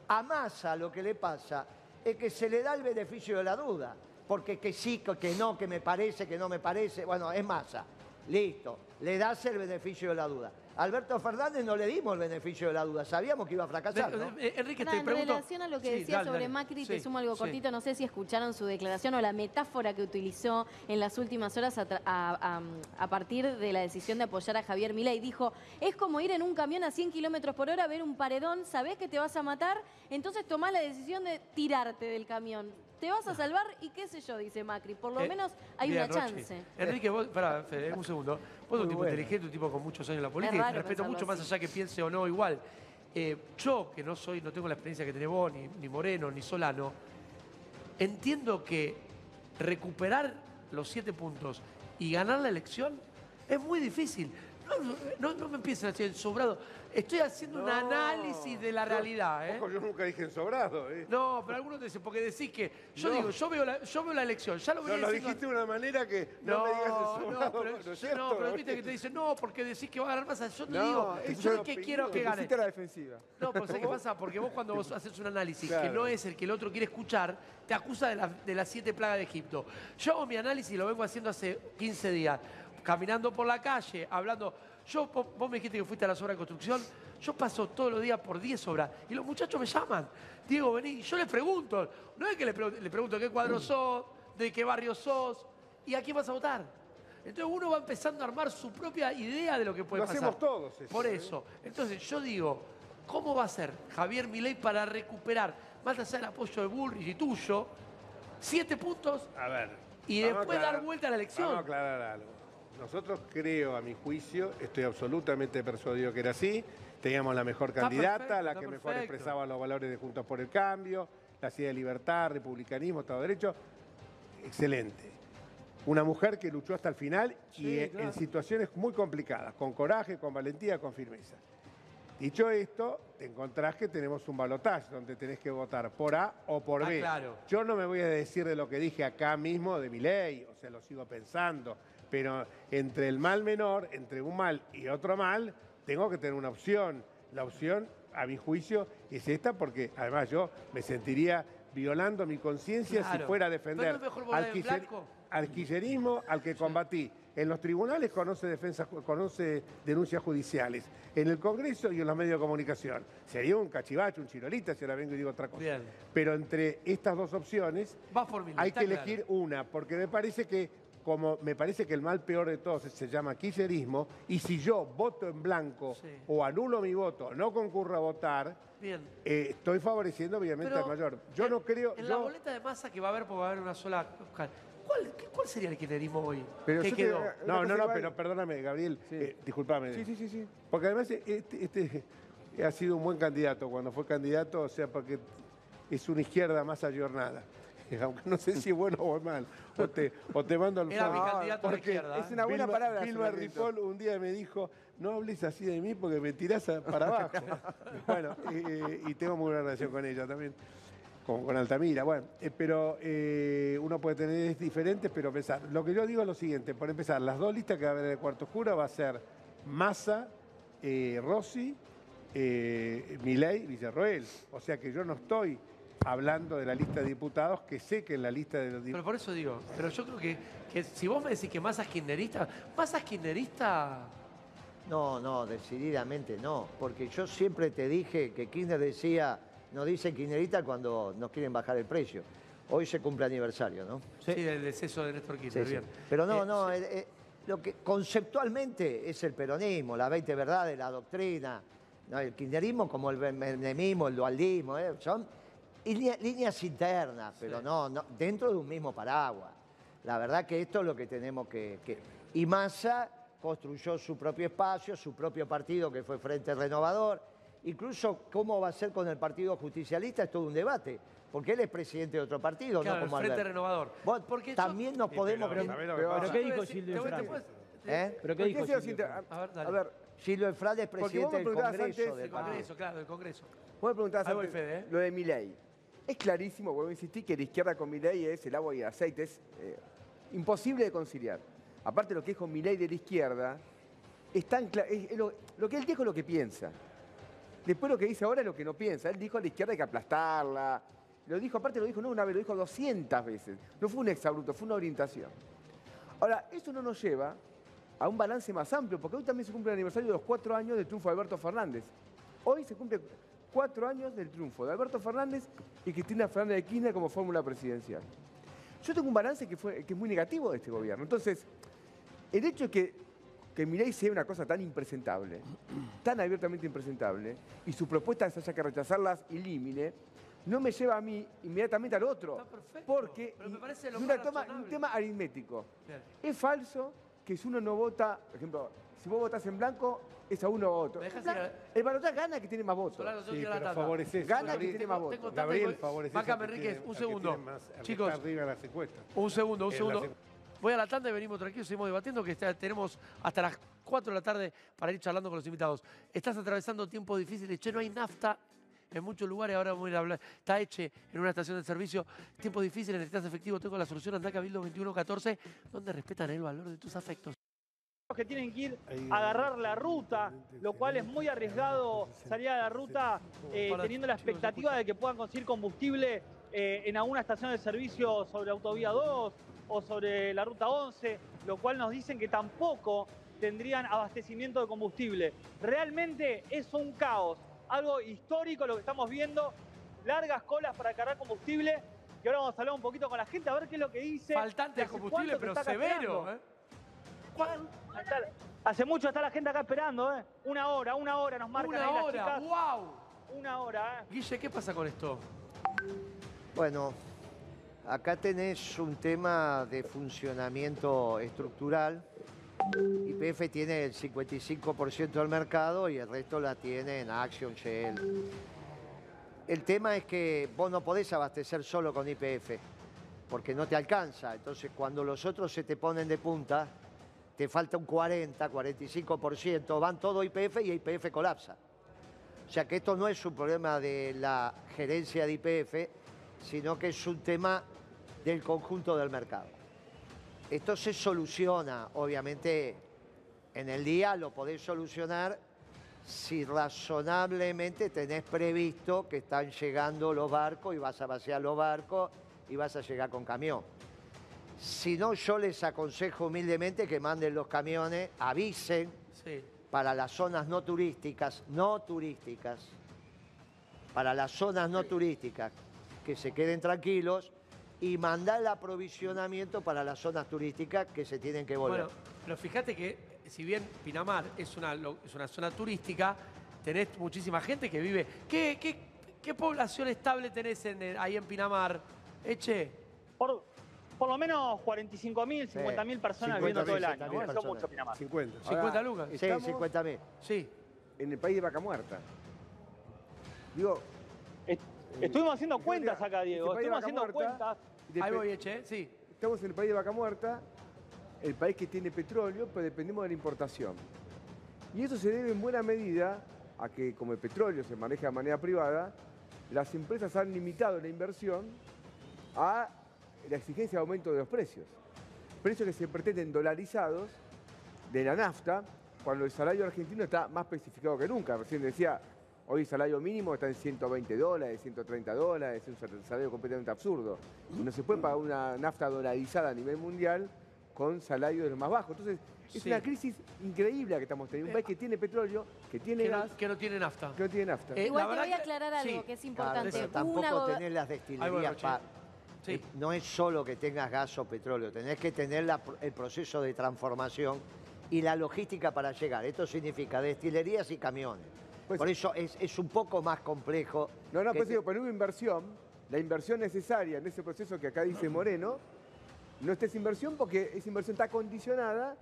A Massa lo que le pasa es que se le da el beneficio de la duda. Porque que sí, que que no, que me parece, que no me parece. Bueno, es Massa. Listo, le das el beneficio de la duda. Alberto Fernández no le dimos el beneficio de la duda, sabíamos que iba a fracasar. ¿no? Eh, Enrique, te en pregunto... relación a lo que Sí, decía dale, sobre dale. Macri, Sí, te sumo algo sí. cortito. No sé si escucharon su declaración o la metáfora que utilizó en las últimas horas a, tra- a- a- a partir de la decisión de apoyar a Javier Milei. Dijo, es como ir en un camión a 100 kilómetros por hora, ver un paredón, sabés que te vas a matar, entonces tomás la decisión de tirarte del camión. Te vas a salvar y qué sé yo, dice Macri. Por lo Eh, menos hay bien, una chance. Enrique, vos, pará, Fede, un segundo. Vos sos un tipo bueno. inteligente, un tipo con muchos años en la política y te respeto mucho más allá que piense o no igual. Eh, yo, que no soy, no tengo la experiencia que tenés vos, ni, ni Moreno, ni Solano, entiendo que recuperar los siete puntos y ganar la elección es muy difícil. No, no, no me empiecen a decir sobrado. Estoy haciendo un No. análisis de la Yo- realidad. ¿eh? Ojo, yo nunca dije ensobrado. ¿eh? No, pero algunos te dicen, porque decís que. Yo No. digo, yo veo, la, yo veo la elección, ya lo No, venía lo diciendo dijiste de una manera que no, no, me digas no, ensobrado. pero, ¿no es no, cierto? pero viste que te dicen, no, porque decís que va a ganar masa. Yo te No, digo, yo es que opinión. quiero que Te gane. pusiste a la defensiva. No, pero ¿sabes qué pasa? Porque vos cuando vos haces un análisis que Claro. no es el que el otro quiere escuchar, te acusa de, la- de las siete plagas de Egipto. Yo hago mi análisis y lo vengo haciendo hace 15 días, caminando por la calle, hablando. Yo, vos, me dijiste que fuiste a las obras de construcción, yo paso todos los días por 10 obras y los muchachos me llaman. Diego, vení, yo les pregunto, no es que le, pre- le pregunto qué cuadro sos, de qué barrio sos y a quién vas a votar. Entonces uno va empezando a armar su propia idea de lo que puede Lo pasar. hacemos todos eso, Por ¿eh? eso. Entonces yo digo, ¿cómo va a ser Javier Milei para recuperar, más allá del apoyo de Bullrich y tuyo, siete puntos A ver. y después aclarar- dar vuelta a la elección? Vamos a aclarar algo. Nosotros creo, a mi juicio, estoy absolutamente persuadido que era así. Teníamos la mejor Está candidata, perfecto, la que mejor perfecto. expresaba los valores de Juntos por el Cambio, la idea de libertad, republicanismo, Estado de Derecho. Excelente. Una mujer que luchó hasta el final y Sí, claro. en situaciones muy complicadas, con coraje, con valentía, con firmeza. Dicho esto, te encontrás que tenemos un balotaje donde tenés que votar por A o por Ah, B. claro. Yo no me voy a decir de lo que dije acá mismo de mi ley, o sea, lo sigo pensando, pero entre el mal menor, entre un mal y otro mal, tengo que tener una opción. La opción, a mi juicio, es esta porque además yo me sentiría violando mi conciencia si fuera a ¿Pero defender no kirchner- blanco? al kirchnerismo al que combatí. En los tribunales conoce, defensa, conoce denuncias judiciales. En el Congreso y en los medios de comunicación. Sería un cachivacho, un chirolita, si ahora vengo y digo otra cosa. Bien. Pero entre estas dos opciones hay que claro. elegir una, porque me parece que como me parece que el mal peor de todos se llama kirchnerismo, y si yo voto en blanco Sí. o anulo mi voto, no concurro a votar, Bien. eh, estoy favoreciendo obviamente Pero al mayor. Yo en- no creo... En yo- la boleta de masa que va a haber, porque va a haber una sola. ¿Cuál, qué- cuál sería el kirchnerismo hoy? Pero ¿Qué te- quedó? No, no, no, pero perdóname, Gabriel, Sí. eh, discúlpame. Sí, sí, sí, sí. Porque además este, este ha sido un buen candidato cuando fue candidato, o sea, porque es una izquierda más ayornada. Aunque no sé si es bueno o es mal. O te, o te mando al Era mi candidato a la Porque izquierda. ¿eh? Es una buena Vilma- palabra. Vilma Fernandito. Ripoll un día me dijo, no hables así de mí porque me tirás a- para abajo. bueno, eh, y tengo muy buena relación con ella también, con, con Altamira. Bueno, eh, pero eh, uno puede tener diferentes, pero pensar. Lo que yo digo es lo siguiente, por empezar, las dos listas que va a haber en el cuarto oscuro va a ser Massa, eh, Rossi, eh, Milei, Villarroel. O sea que yo no estoy hablando de la lista de diputados, que sé que en la lista de los Pero diputados... por eso digo, pero yo creo que, que si vos me decís que Massa es kirchnerista, Massa es kirchnerista. No, no, decididamente no. Porque yo siempre te dije que Kirchner decía, nos dice kirchnerista cuando nos quieren bajar el precio. Hoy se cumple aniversario, ¿no? Sí, del deceso de Néstor Kirchner, Sí, sí. bien. Pero no, Eh, no, sí. eh, eh, lo que conceptualmente es el peronismo, las 20 verdades, la doctrina, ¿no? el kirchnerismo como el menemismo, el dualismo, eh, son línea- líneas internas, pero Sí. no, no, dentro de un mismo paraguas. La verdad que esto es lo que tenemos que... que- Y Massa construyó su propio espacio, su propio partido que fue Frente Renovador. Incluso cómo va a ser con el Partido Justicialista es todo un debate, porque él es presidente de otro partido, Claro, no el como Frente Alberto. Renovador. Bueno, Porque yo- también nos Sí, podemos... pero, ¿sabés lo que pero- pasa? ¿Pero qué dijo Silvio puedo- ¿Eh? ¿Pero qué ¿Por dijo Silvio? A ver, dale. A ver, Silvio Efrade es Porque vos presidente del Congreso. antes- del El. Congreso, claro, el Congreso. vos me preguntabas antes Fede, ¿eh? lo de Milei. Es clarísimo, vuelvo a insistir, que la izquierda con Milei es el agua y el aceite. Es eh, imposible de conciliar. Aparte, lo que dijo Milei de la izquierda, es tan es- es lo, que él dijo es lo que piensa. Después lo que dice ahora es lo que no piensa. Él dijo a la izquierda hay que aplastarla. Lo dijo, aparte lo dijo no una vez, lo dijo 200 veces. No fue un exabruto, fue una orientación. Ahora, eso no nos lleva a un balance más amplio, porque hoy también se cumple el aniversario de los cuatro años del triunfo de Alberto Fernández. Hoy se cumple cuatro años del triunfo de Alberto Fernández y Cristina Fernández de Kirchner como fórmula presidencial. Yo tengo un balance que, fue, que es muy negativo de este gobierno. Entonces, el hecho de que, que Milei sea una cosa tan impresentable, tan abiertamente impresentable, y sus propuestas haya que rechazarlas y límite, no me lleva a mí inmediatamente al otro. Está perfecto, Porque pero me parece lo es una toma- un tema aritmético. Bien. Es falso que si uno no vota, por ejemplo, si vos votás en blanco, es a uno u otro. ¿Me dejas En plan, ir El balotaje gana que tiene más votos. Solano, tengo que Sí, la pero tanda. favorece eso. Gana que tiene más Tengo votos. tanta Gabriel y- favorece Mácame, al que Enríquez, tiene- un al que segundo. tiene más- al que Chicos, está arriba en las encuestas. un segundo, un En segundo. Voy a la tanda y venimos tranquilos, seguimos debatiendo que está- tenemos hasta las 4 de la tarde para ir charlando con los invitados. Estás atravesando tiempos difíciles, che, no hay nafta en muchos lugares, ahora vamos a ir a hablar. Está Eche en una estación de servicio, tiempos difíciles, necesitas efectivo, tengo la solución, anda a Cabildo 2114, donde respetan el valor de tus afectos. Que tienen que ir a agarrar la ruta, lo cual es muy arriesgado salir a la ruta eh, teniendo la expectativa de que puedan conseguir combustible eh, en alguna estación de servicio sobre Autovía 2 o sobre la Ruta 11, lo cual nos dicen que tampoco tendrían abastecimiento de combustible. Realmente es un caos, algo histórico lo que estamos viendo, largas colas para cargar combustible. Y ahora vamos a hablar un poquito con la gente a ver qué es lo que dice. Faltante de combustible, pero severo. ¿eh? ¿Cuán- Está- Hace mucho está la gente acá esperando, ¿eh? Una hora, una hora nos marcan Una ahí las hora, chicas. wow. Una hora, ¿eh? Guille, ¿qué pasa con esto? Bueno, acá tenés un tema de funcionamiento estructural. YPF tiene el 55% del mercado y el resto la tiene en Action, Shell. El tema es que vos no podés abastecer solo con YPF, porque no te alcanza. Entonces, cuando los otros se te ponen de punta, te falta un 40, 45%, van todo YPF y YPF colapsa. O sea que esto no es un problema de la gerencia de IPF, sino que es un tema del conjunto del mercado. Esto se soluciona, obviamente, en el día lo podés solucionar si razonablemente tenés previsto que están llegando los barcos y vas a vaciar los barcos y vas a llegar con camión. Si no, yo les aconsejo humildemente que manden los camiones, avisen Sí. para las zonas no turísticas, no turísticas, para las zonas no turísticas, que se queden tranquilos y mandar el aprovisionamiento para las zonas turísticas que se tienen que volver. Bueno, pero fíjate que si bien Pinamar es una, es una zona turística, tenés muchísima gente que vive. ¿Qué, qué, qué población estable tenés en, ahí en Pinamar? Eche. Por, por lo menos 45.000, 50.000 personas viviendo todo el 50.000, año. 60.000 Bueno, son personas. mucho Pinamar. 50. 50 Ahora, lucas. sí, 50. Sí. en el país de vaca muerta. Digo, Est- Estuvimos haciendo cuentas acá, Diego. este país de Estuvimos haciendo muerta, cuentas. Ahí voy, Eche, sí. Estamos en el país de vaca muerta, el país que tiene petróleo, pero dependemos de la importación. Y eso se debe en buena medida a que como el petróleo se maneja de manera privada, las empresas han limitado la inversión a la exigencia de aumento de los precios. Precios que se pretenden dolarizados de la nafta, cuando el salario argentino está más especificado que nunca. Recién decía, hoy el salario mínimo está en 120 dólares, 130 dólares, es un salario completamente absurdo. No se puede pagar una nafta dolarizada a nivel mundial con salarios de los más bajos. Entonces, es Sí. una crisis increíble la que estamos teniendo. Un país que tiene petróleo, que tiene Que no, gas, que no tiene nafta. que no tiene nafta. Eh, Igual te voy a que- aclarar algo sí. que es Claro, importante. pero Una tampoco gober- tenés las. Sí. No es solo que tengas gas o petróleo, tenés que tener la- el proceso de transformación y la logística para llegar. Esto significa destilerías y camiones. Pues- Por eso es, es un poco más complejo. No, no, pues digo, pero hubo inversión, la inversión necesaria en ese proceso que acá dice Moreno, no esa inversión porque esa inversión está condicionada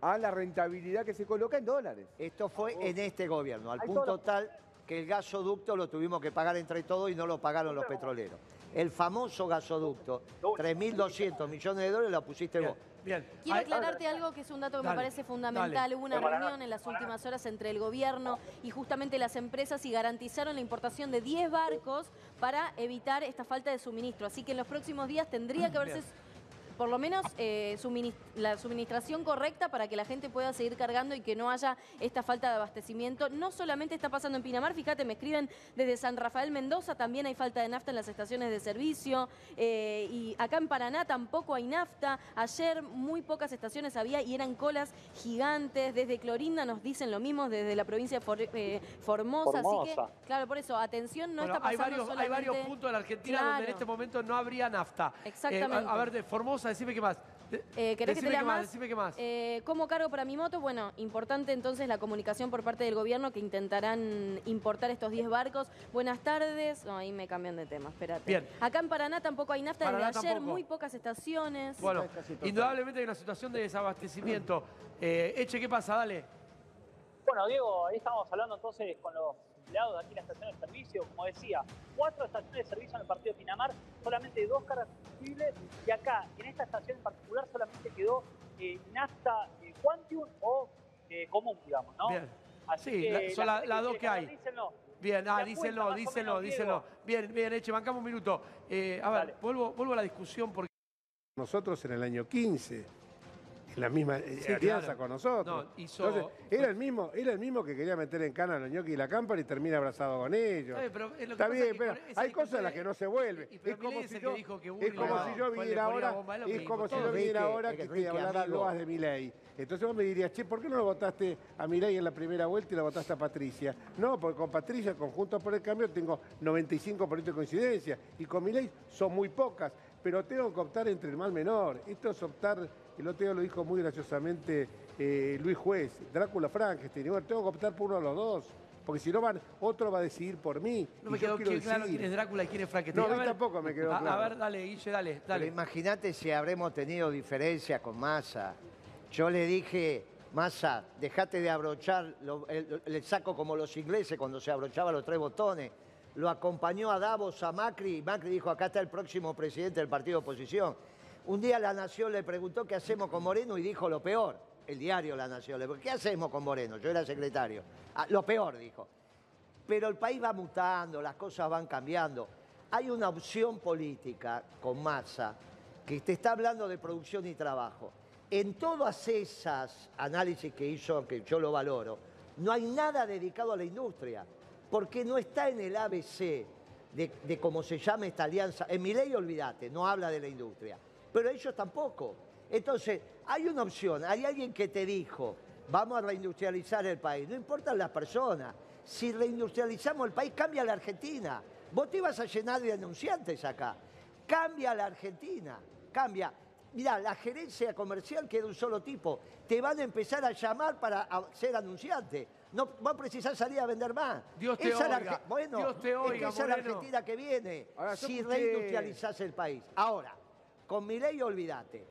a la rentabilidad que se coloca en dólares. Esto fue en este gobierno, al punto tal que el gasoducto lo tuvimos que pagar entre todos y no lo pagaron los petroleros. El famoso gasoducto, 3.200 millones de dólares lo pusiste Bien, vos. bien. Quiero aclararte algo que es un dato que Dale, me parece fundamental. dale. Hubo una reunión en las últimas horas entre el gobierno y justamente las empresas y garantizaron la importación de 10 barcos para evitar esta falta de suministro. Así que en los próximos días tendría que haberse por lo menos eh, la suministración correcta para que la gente pueda seguir cargando y que no haya esta falta de abastecimiento. No solamente está pasando en Pinamar, fíjate, me escriben desde San Rafael Mendoza, también hay falta de nafta en las estaciones de servicio eh, y acá en Paraná tampoco hay nafta. Ayer muy pocas estaciones había y eran colas gigantes. Desde Clorinda nos dicen lo mismo, desde la provincia de For- eh, Formosa. Así Formosa. que, claro, por eso, atención, no Bueno, está hay pasando varios, hay solamente... varios puntos en la Argentina donde en este momento no habría nafta. Eh, Exactamente. a, a ver, de Formosa, decime qué más. De- Eh, ¿Querés que te decime lea qué más? Decime qué más. Eh, ¿Cómo cargo para mi moto? Bueno, importante entonces la comunicación por parte del gobierno que intentarán importar estos 10 barcos. Buenas tardes. No, ahí me cambian de tema, espérate. Bien. Acá en Paraná tampoco hay nafta Paraná desde ayer, tampoco. muy pocas estaciones. Bueno, indudablemente hay una situación de desabastecimiento. Eh, Eche, ¿qué pasa? Dale. Bueno, Diego, ahí estamos hablando entonces con los empleados de aquí en la estación de servicio. Como decía, cuatro estaciones de servicio en el partido de Pinamar, solamente dos cargas combustibles. Y acá, en esta estación en particular, solamente quedó eh, nafta eh, Quantium o eh, común, digamos, ¿no? Bien. Así Sí, que la- son la la- gente las dos que hay. dícenlo. Bien, ah, La cuenta, dícenlo, más o dícenlo, menos, dícenlo. Diego. Bien, bien, Eche, bancamos un minuto. Eh, a ver, vuelvo, vuelvo a la discusión porque... nosotros en el año 15, en la misma eh, Sí, alianza claro. con nosotros. No, hizo- Entonces, era el mismo, era el mismo que quería meter en cana a los ñoquis y la cámpara y termina abrazado con ellos. Está bien, pero, lo que Está bien, hay cosas en las que no se vuelve. Y- y- pero es como si yo, dijo que es como si yo viniera ahora, es como si yo viniera ahora que te hablara loas de Milei. Entonces vos me dirías, che, ¿por qué no lo votaste a Milei en la primera vuelta y la votaste a Patricia? No, porque con Patricia, con Juntos por el Cambio, tengo 95% de coincidencia. Y con Milei son muy pocas. Pero tengo que optar entre el mal menor. Esto es optar, el otro día lo dijo muy graciosamente eh, Luis Juez, Drácula Frankenstein. Y bueno, tengo que optar por uno de los dos. Porque si no van, otro va a decidir por mí. No me quedó claro quién es Drácula y quién es Frankenstein. No, a mí ver, tampoco me quedó a- claro. A ver, dale, Guille, dale, dale. imagínate si habremos tenido diferencias con Massa. Yo le dije, Massa, dejate de abrochar lo- el, el saco como los ingleses cuando se abrochaba los tres botones. Lo acompañó a Davos, a Macri, y Macri dijo, acá está el próximo presidente del partido de oposición. Un día La Nación le preguntó qué hacemos con Moreno y dijo lo peor. El diario La Nación le preguntó, ¿qué hacemos con Moreno? Yo era secretario. "Ah, lo peor, dijo. Pero el país va mutando, las cosas van cambiando. Hay una opción política con masa que te está hablando de producción y trabajo. En todas esas análisis que hizo, que yo lo valoro, no hay nada dedicado a la industria, porque no está en el ABC de, de cómo se llama esta alianza. En mi ley, olvídate, no habla de la industria, pero ellos tampoco. Entonces, hay una opción, hay alguien que te dijo, vamos a reindustrializar el país, no importan las personas. Si reindustrializamos el país, cambia la Argentina. Vos te ibas a llenar de anunciantes acá. Cambia la Argentina, cambia. Mirá, la gerencia comercial queda un solo tipo. Te van a empezar a llamar para a- ser anunciante. No vos precisás salir a vender más. Dios te Esa es la oiga. Bueno, Dios te es que oiga, esa es la. Argentina que viene. Ahora, si escuché- reindustrializás el país. Ahora, con mi ley olvídate.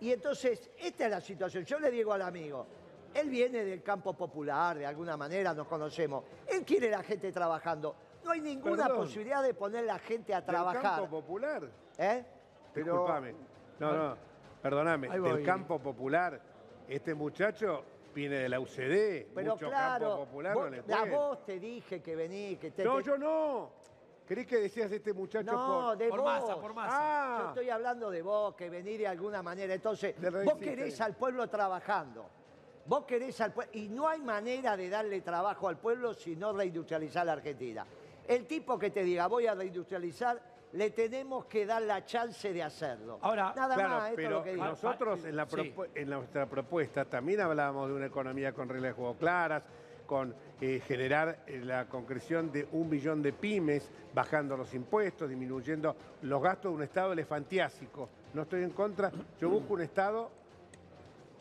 Y entonces, esta es la situación. Yo le digo al amigo, él viene del campo popular, de alguna manera nos conocemos. Él quiere la gente trabajando. No hay ninguna Perdón. posibilidad de poner la gente a Del trabajar. campo popular. ¿Eh? Pero- Disculpame. No, no, perdóname. Del campo popular, este muchacho viene de la UCD. Pero Mucho claro, campo popular vos- no le a cuento. vos te dije que vení, que te... No, te- yo no. ¿Creí que decías este muchacho No, por... de Por vos. masa, por masa. Ah, Yo estoy hablando de vos, que venís de alguna manera. Entonces, vos querés al pueblo trabajando. Vos querés al pueblo. Y no hay manera de darle trabajo al pueblo si no reindustrializar la Argentina. El tipo que te diga voy a reindustrializar, le tenemos que dar la chance de hacerlo. Ahora, Nada Claro, más, esto es pero lo que digo. nosotros en, la Sí. propu- en nuestra propuesta también hablábamos de una economía con reglas de juego claras, con eh, generar eh, la concreción de un millón de pymes, bajando los impuestos, disminuyendo los gastos de un Estado elefantiásico. No estoy en contra, yo busco un Estado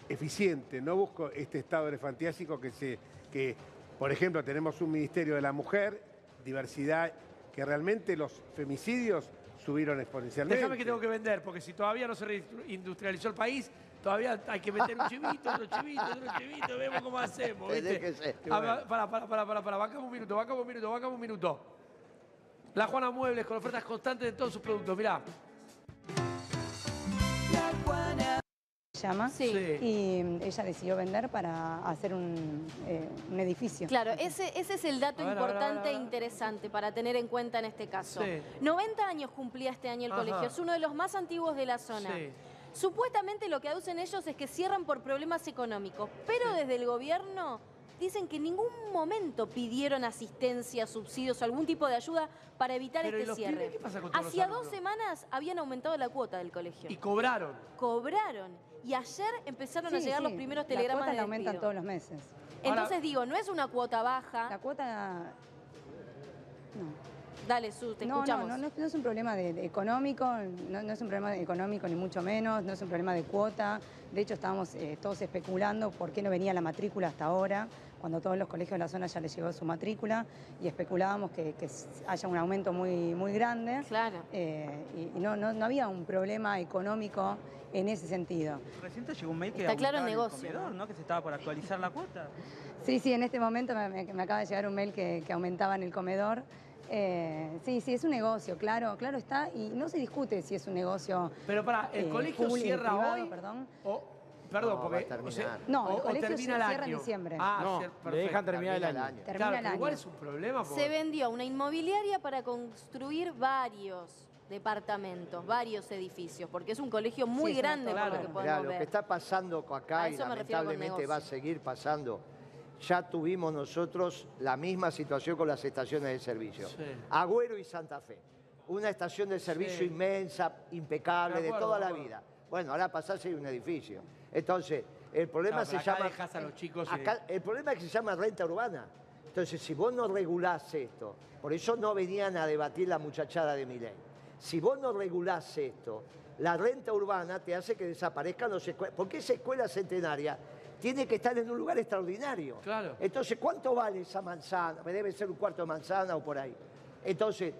eficiente, no busco este Estado elefantiásico que se... Que, por ejemplo, tenemos un Ministerio de la Mujer, diversidad, que realmente los femicidios subieron exponencialmente. Déjame que tengo que vender, porque si todavía no se reindustrializó el país, todavía hay que meter un chivito, otro chivito, otro chivito, vemos cómo hacemos, ¿viste? Ah, va- Para, para, para, para, para, bancamos un minuto, bancamos un minuto, bancamos un minuto. La Juana Muebles con ofertas constantes de todos sus productos, mirá. llama. Sí. Y ella decidió vender para hacer un, eh, un edificio. Claro, ese, ese es el dato ver, a ver, a ver, importante e interesante para tener en cuenta en este caso. Sí. 90 años cumplía este año el Ajá. colegio, es uno de los más antiguos de la zona. Sí. Supuestamente lo que aducen ellos es que cierran por problemas económicos, pero desde el gobierno dicen que en ningún momento pidieron asistencia, subsidios o algún tipo de ayuda para evitar Pero, ¿y este los cierre. pibes qué pasa con todos los Hacía dos semanas habían aumentado la cuota del colegio. Y cobraron. Cobraron. Y ayer empezaron a Sí, llegar sí, los primeros la telegramas cuota de la aumentan despido. todos los meses. Entonces digo, no es una cuota baja. La cuota... No. Dale, Su, te no, escuchamos. No, no, no, no es un problema de, de económico, no, no es un problema económico ni mucho menos, no es un problema de cuota. De hecho, estábamos eh, todos especulando por qué no venía la matrícula hasta ahora, cuando todos los colegios de la zona ya les llegó su matrícula, y especulábamos que, que haya un aumento muy, muy grande. Claro. Eh, y y no, no, no había un problema económico en ese sentido. Reciente llegó un mail que Está claro el aumentaban negocio, comedor, ¿no? Que se estaba por actualizar la cuota. Sí, sí, en este momento me, me- me acaba de llegar un mail que, que aumentaba en el comedor. Eh, sí, sí, es un negocio, claro, claro está, y no se discute si es un negocio. Pero para, ¿el eh, colegio público, cierra privado, hoy? Perdón. O, perdón, No, porque. va a terminar. o sea, No, el o- o colegio se termina el cierra en diciembre. Ah, No, cier- le perfecto. dejan terminar el año. el Termina Claro, el igual año. es un problema. Se vendió una inmobiliaria para construir varios departamentos, varios edificios, porque es un colegio muy Sí, grande torre. por lo que Mirá, podemos lo ver. que está pasando A acá y eso me refiero con lamentablemente va a seguir pasando. Ya tuvimos nosotros la misma situación con las estaciones de servicio. Sí. Agüero y Santa Fe. Una estación de servicio Sí. inmensa, impecable, De toda de la vida. Bueno, ahora hay un edificio. Entonces, el problema se acá llama. dejás a los chicos y- el problema es que se llama renta urbana. Entonces, si vos no regulás esto, por eso no venían a debatir la muchachada de mi ley. Si vos no regulás esto, la renta urbana te hace que desaparezcan los escuelas. Porque esa escuela centenaria tiene que estar en un lugar extraordinario. Claro. Entonces, ¿cuánto vale esa manzana? Debe ser un cuarto de manzana o por ahí. Entonces,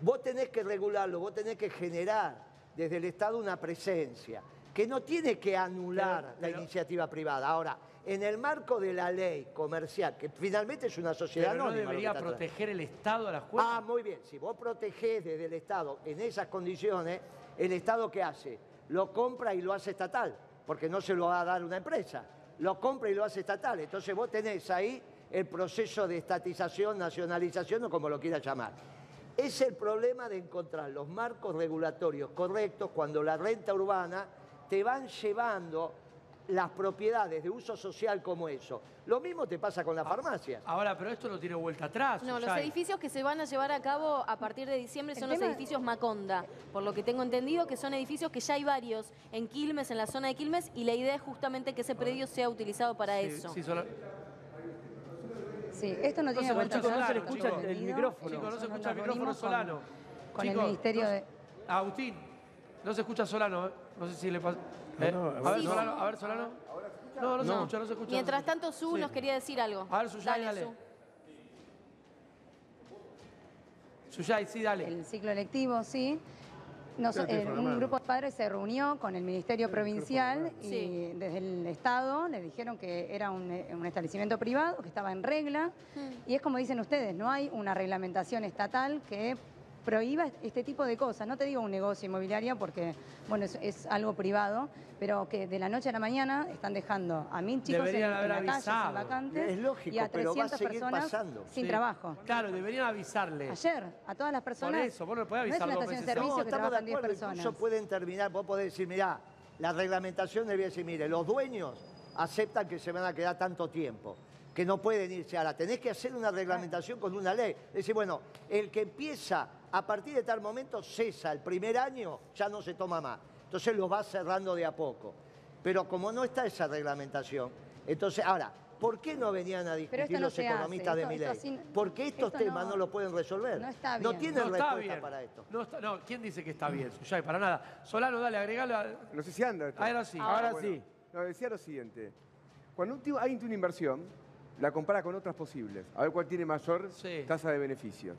vos tenés que regularlo, vos tenés que generar desde el Estado una presencia que no tiene que anular Pero- la iniciativa privada. Ahora, en el marco de la ley comercial, que finalmente es una sociedad Pero no anónima que debería proteger el Estado a la escuela. Ah, muy bien. Si vos protegés desde el Estado en esas condiciones, ¿el Estado qué hace? Lo compra y lo hace estatal, porque no se lo va a dar una empresa. Lo compra y lo hace estatal. Entonces vos tenés ahí el proceso de estatización, nacionalización o como lo quieras llamar. Es el problema de encontrar los marcos regulatorios correctos cuando la renta urbana te van llevando las propiedades de uso social como eso. Lo mismo te pasa con las farmacias. Ahora, pero esto no tiene vuelta atrás. No, los edificios que se van a llevar a cabo a partir de diciembre son los edificios Maconda, por lo que tengo entendido que son edificios que ya hay varios en Quilmes, en la zona de Quilmes, y la idea es justamente que ese predio sea utilizado para Sí, eso. sí, solo- Sí, esto no, No tiene se vuelta escucha atrás, Solano, por chicos. lo que El micrófono. Chicos, no se escucha el micrófono con- Solano. Con Chicos, el Ministerio no se- de... Agustín, no se escucha Solano, ¿eh? No sé si le pasa. ¿Eh? no, a ver, Sí. Solano, a ver, Solano. No, no se No. escucha, no se escucha. Mientras no se escucha. tanto, Su Sí. nos quería decir algo. A ver, Suyay, dale. Su. Suyay, sí, dale. El ciclo lectivo, sí. Nos- eh, un grupo de padres se reunió con el Ministerio Provincial y Sí. desde el Estado le dijeron que era un, eh, un establecimiento privado, que estaba en regla. Hmm. Y es como dicen ustedes, no hay una reglamentación estatal que prohíba este tipo de cosas. No te digo un negocio inmobiliario porque, bueno, es, es algo privado, pero que de la noche a la mañana están dejando a mil chicos en, Deberían en haber la calle avisado. sin vacantes Es lógico, y a pero va a 300 seguir personas pasando. sin Sí. trabajo. Claro, deberían avisarle. Ayer, a todas las personas. Por eso, vos no podés no es avisar una estación de servicio No, que estamos de trabajan 10 acuerdo, personas. incluso pueden terminar, vos podés decir, mirá, la reglamentación debería decir, mire, los dueños aceptan que se van a quedar tanto tiempo, que no pueden irse ahora. Tenés que hacer una reglamentación con una ley. Decir, bueno, el que empieza a partir de tal momento cesa el primer año, ya no se toma más. Entonces lo va cerrando de a poco. Pero como no está esa reglamentación, entonces, ahora, ¿por qué no venían a discutir no los hace, economistas de esto- mi esto ley? sin- Porque estos esto temas no- no, lo pueden resolver. no está No bien. tienen No está respuesta bien. para esto. No, está- no, ¿quién dice que está bien, Suyay? Para nada. Solano, dale, agregalo. a- No sé si anda esto. Ahora sí. Ahora Bueno, sí. Decía lo siguiente. Cuando un tío- alguien tiene una inversión, la compara con otras posibles. A ver cuál tiene mayor Sí. tasa de beneficio.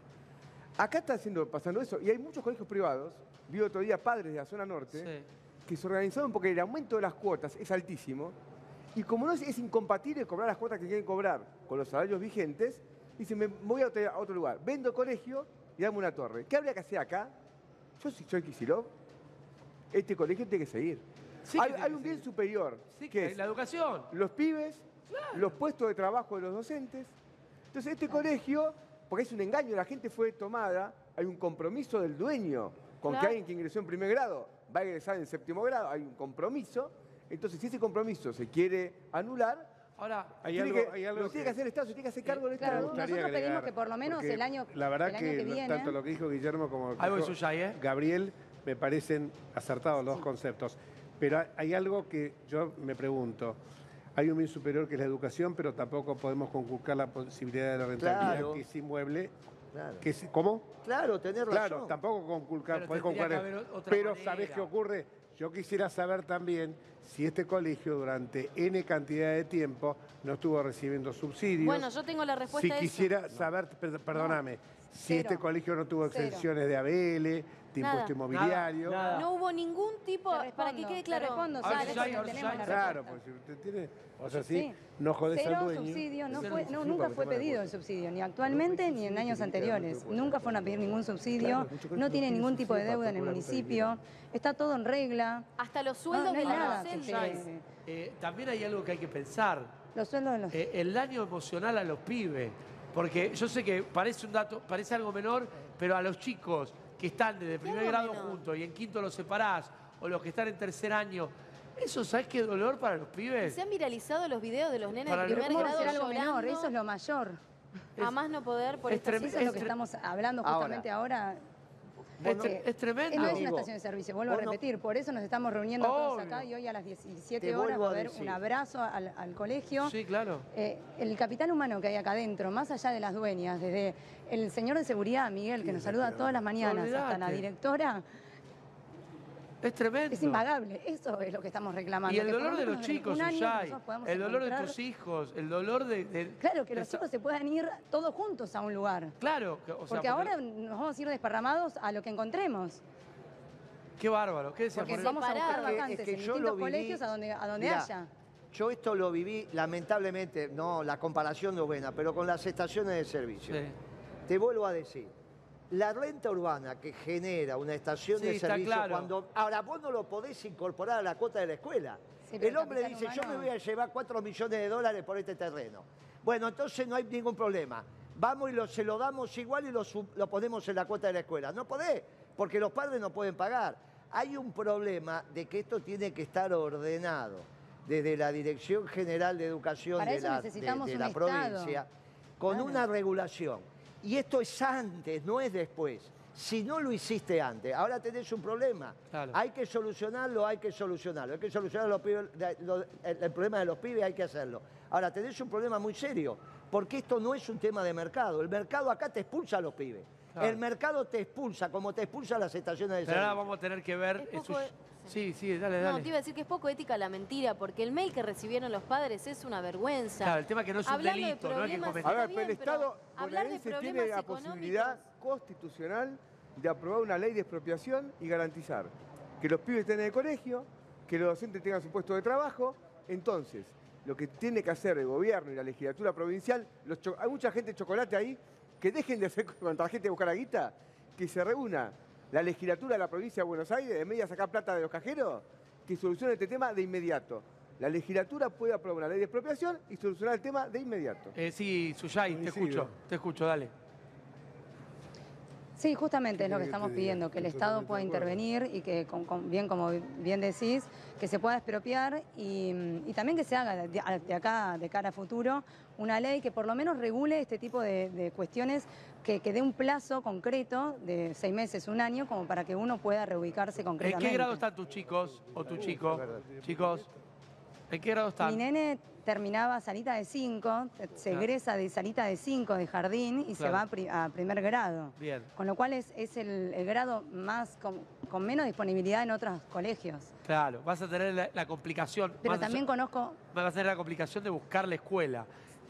Acá está haciendo, pasando eso. Y hay muchos colegios privados, vi otro día padres de la zona norte, Sí. que se organizaron porque el aumento de las cuotas es altísimo. Y como no es, es incompatible cobrar las cuotas que quieren cobrar con los salarios vigentes, dicen, me voy a otro, a otro lugar, vendo el colegio y dame una torre. ¿Qué habría que hacer acá? Yo si soy Kicillof, este colegio tiene que seguir. Sí hay que un bien superior, Sí, que que es la educación. los pibes, los puestos de trabajo de los docentes. Entonces este colegio, porque es un engaño, la gente fue tomada, hay un compromiso del dueño con que Claro. alguien que ingresó en primer grado va a egresar en séptimo grado, hay un compromiso. Entonces, si ese compromiso se quiere anular, Ahora, Hay tiene algo- que, hay algo lo tiene que- que hacer el Estado, se tiene que hacer cargo del Claro, Estado. gustaría nosotros pedimos que por lo menos el año, La verdad el año que, que viene... tanto lo que dijo Guillermo como lo que dijo Suyay, ¿eh? Gabriel me parecen acertados los conceptos. Pero hay algo que yo me pregunto. Hay un bien superior que es la educación, pero tampoco podemos conculcar la posibilidad de la rentabilidad Claro. que es inmueble. Claro. Que es- ¿Cómo? Claro, tenés razón. Claro, tampoco conculcar, Pero conculcar. Pero manera. ¿sabés qué ocurre? Yo quisiera saber también si este colegio durante N cantidad de tiempo no estuvo recibiendo subsidios. Bueno, yo tengo la respuesta Si a eso. quisiera saber, per- perdóname, si este colegio no tuvo Cero. exenciones de ABL, de Nada. impuesto inmobiliario. Nada. No hubo ningún tipo, para que quede claro. respondo, la Susana. Claro, pues si usted tiene. O sea, sí, Sí. no jodés Cero al dueño. subsidio, no Cero fue, subsidio no, nunca fue pedido el subsidio, ni actualmente ni en años anteriores. Nunca fueron a pedir ningún subsidio, no tiene ningún tipo de deuda en el la municipio, está todo en regla. Hasta los sueldos de se- eh, también hay algo que hay que pensar. Los sueldos de los... Eh, el daño emocional a los pibes. Porque yo sé que parece un dato, parece algo menor, pero a los chicos que están desde primer grado menor? juntos y en quinto los separás, o los que están en tercer año, ¿eso sabes qué dolor para los pibes? Se han viralizado los videos de los nenes Para de primer ¿cómo va a grado algo menor? Eso es lo mayor. a más no poder por es esta. Eso es lo que estamos hablando Ahora. justamente ahora. Es, es tremendo. No es una estación de servicio, vuelvo a repetir. Por eso nos estamos reuniendo todos Obvio. acá y hoy a las 17 Te horas va a haber un abrazo al, al colegio. Sí, claro. Eh, el capital humano que hay acá adentro, más allá de las dueñas, desde el señor de seguridad, Miguel, que nos saluda todas las mañanas, hasta la directora, Es tremendo. es impagable. Eso es lo que estamos reclamando. Y el dolor lo de los chicos, podamos el dolor de tus hijos, el dolor de... de- Claro, que de los chicos se puedan ir todos juntos a un lugar. Claro, que- o sea, Porque ahora nos vamos a ir desparramados a lo que encontremos. Qué bárbaro, ¿qué decía Porque Jorge? vamos a buscar vacantes Es que en yo lo distintos viví- colegios a donde, a donde Mirá, haya. Yo esto lo viví, lamentablemente, no, la comparación no es buena, pero con las estaciones de servicio. Sí. Te vuelvo a decir, la renta urbana que genera una estación Sí, de está servicio claro. cuando... Ahora, vos no lo podés incorporar a la cuota de la escuela. Sí, el hombre dice, yo me voy a llevar 4 millones de dólares por este terreno. Bueno, entonces no hay ningún problema. Vamos y lo- se lo damos igual y lo, lo ponemos en la cuota de la escuela. No podés, porque los padres no pueden pagar. Hay un problema de que esto tiene que estar ordenado desde la Dirección General de Educación Para de la, de- la provincia con Claro. una regulación. Y esto es antes, no es después. Si no lo hiciste antes, ahora tenés un problema. Claro. Hay que solucionarlo, hay que solucionarlo. Hay que solucionar los pibes- el, el problema de los pibes, hay que hacerlo. Ahora, tenés un problema muy serio, porque esto no es un tema de mercado. El mercado acá te expulsa a los pibes. Claro. El mercado te expulsa, como te expulsa las estaciones de Pero ahora servicio. vamos a tener que ver... Es poco Sí, sí, dale, No, dale. te iba a decir que es poco ética la mentira, porque el mail que recibieron los padres es una vergüenza. Claro, el tema es que no es un Hablando de delito, no hay que cometer. A ver, pero el Estado bonaerense tiene la económicos- posibilidad constitucional de aprobar una ley de expropiación y garantizar que los pibes estén en el colegio, que los docentes tengan su puesto de trabajo. Entonces, lo que tiene que hacer el gobierno y la legislatura provincial, los hay mucha gente de chocolate ahí, que dejen de hacer contra la gente de buscar la guita, que se reúna la legislatura de la provincia de Buenos Aires, en vez de sacar plata de los cajeros, que solucione este tema de inmediato. La legislatura puede aprobar una ley de expropiación y solucionar el tema de inmediato. Eh, sí, Suyay, te escucho, te escucho, dale. Sí, justamente es lo que estamos pidiendo, que el Estado pueda intervenir y que, con- con- bien como bien decís, que se pueda expropiar y, y también que se haga de, de acá, de cara a futuro, una ley que por lo menos regule este tipo de, de cuestiones, que, que dé un plazo concreto de seis meses, un año, como para que uno pueda reubicarse ¿En concretamente. qué grado están tus chicos o tu chico? Chicos, ¿en qué grado Mi están? nene terminaba salita de 5, se egresa de salita de 5 de jardín y se va a, pri- a primer grado. Bien. Con lo cual es, es el, el grado más con, con menos disponibilidad en otros colegios. Claro, vas a tener la, la complicación. Pero a- también conozco, vas a tener la complicación de buscar la escuela.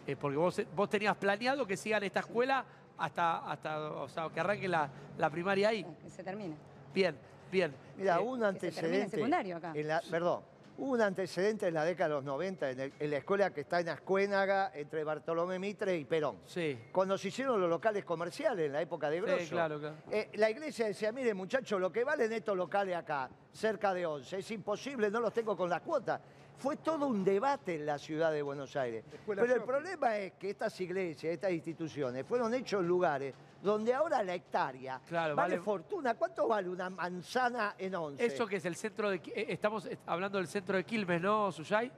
Eh, porque vos, vos tenías planeado que sigan esta escuela hasta, hasta o sea, que arranque la, la primaria ahí. que se termine. Bien, bien. Mira, Eh, un que se termine el antecedente. secundario acá. en la- perdón, hubo un antecedente en la década de los 90 en, el- en la escuela que está en Ascuénaga, entre Bartolomé Mitre y Perón. Sí. Cuando se hicieron los locales comerciales en la época de Sí, Grosso. claro, claro. eh, la iglesia decía, mire muchachos, lo que valen estos locales acá, cerca de 11, es imposible, no los tengo con las cuotas. Fue todo un debate en la ciudad de Buenos Aires. Escuela Pero el shopping. problema es que estas iglesias, estas instituciones, fueron hechos lugares donde ahora la hectárea Claro, vale, vale- fortuna. ¿Cuánto vale una manzana en once? Eso que es el centro de... Qui- eh, Estamos eh, hablando del centro de Quilmes, ¿no, Suyay?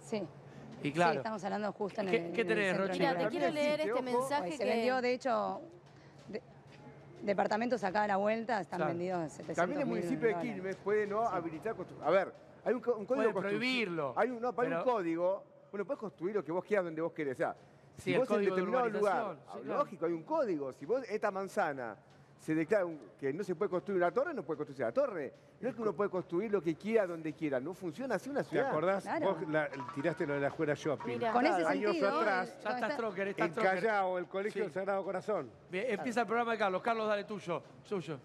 Sí. Y claro. Sí, estamos hablando justo en ¿Qué- el. qué tenés, Rochi? Mira, te quiero leer este ojo. mensaje Hoy se que... vendió, de hecho, de- departamentos acá a la vuelta están Claro. vendidos a 700 También el municipio de Quilmes puede no habilitar... A ver, hay un, un código Puede de construcción- prohibirlo, Hay un, no, pero hay un código. Bueno, puedes construir lo que vos quieras donde vos querés. O sea, Sí, si el vos en de determinado lugar, urbanización, sí, claro. lógico, hay un código. Si vos esta manzana se declara un- que no se puede construir una torre, no puede construirse la torre. No es que uno puede construir lo que quiera donde quiera. No funciona así una ¿Te ciudad. acordás? Claro. Vos la- tiraste lo de la escuela shopping. Mira. Con ese Años sentido. atrás, está- En. Callao, el Colegio Sí. del Sagrado Corazón. Bien, empieza el programa de Carlos. Carlos, dale tuyo. Suyo.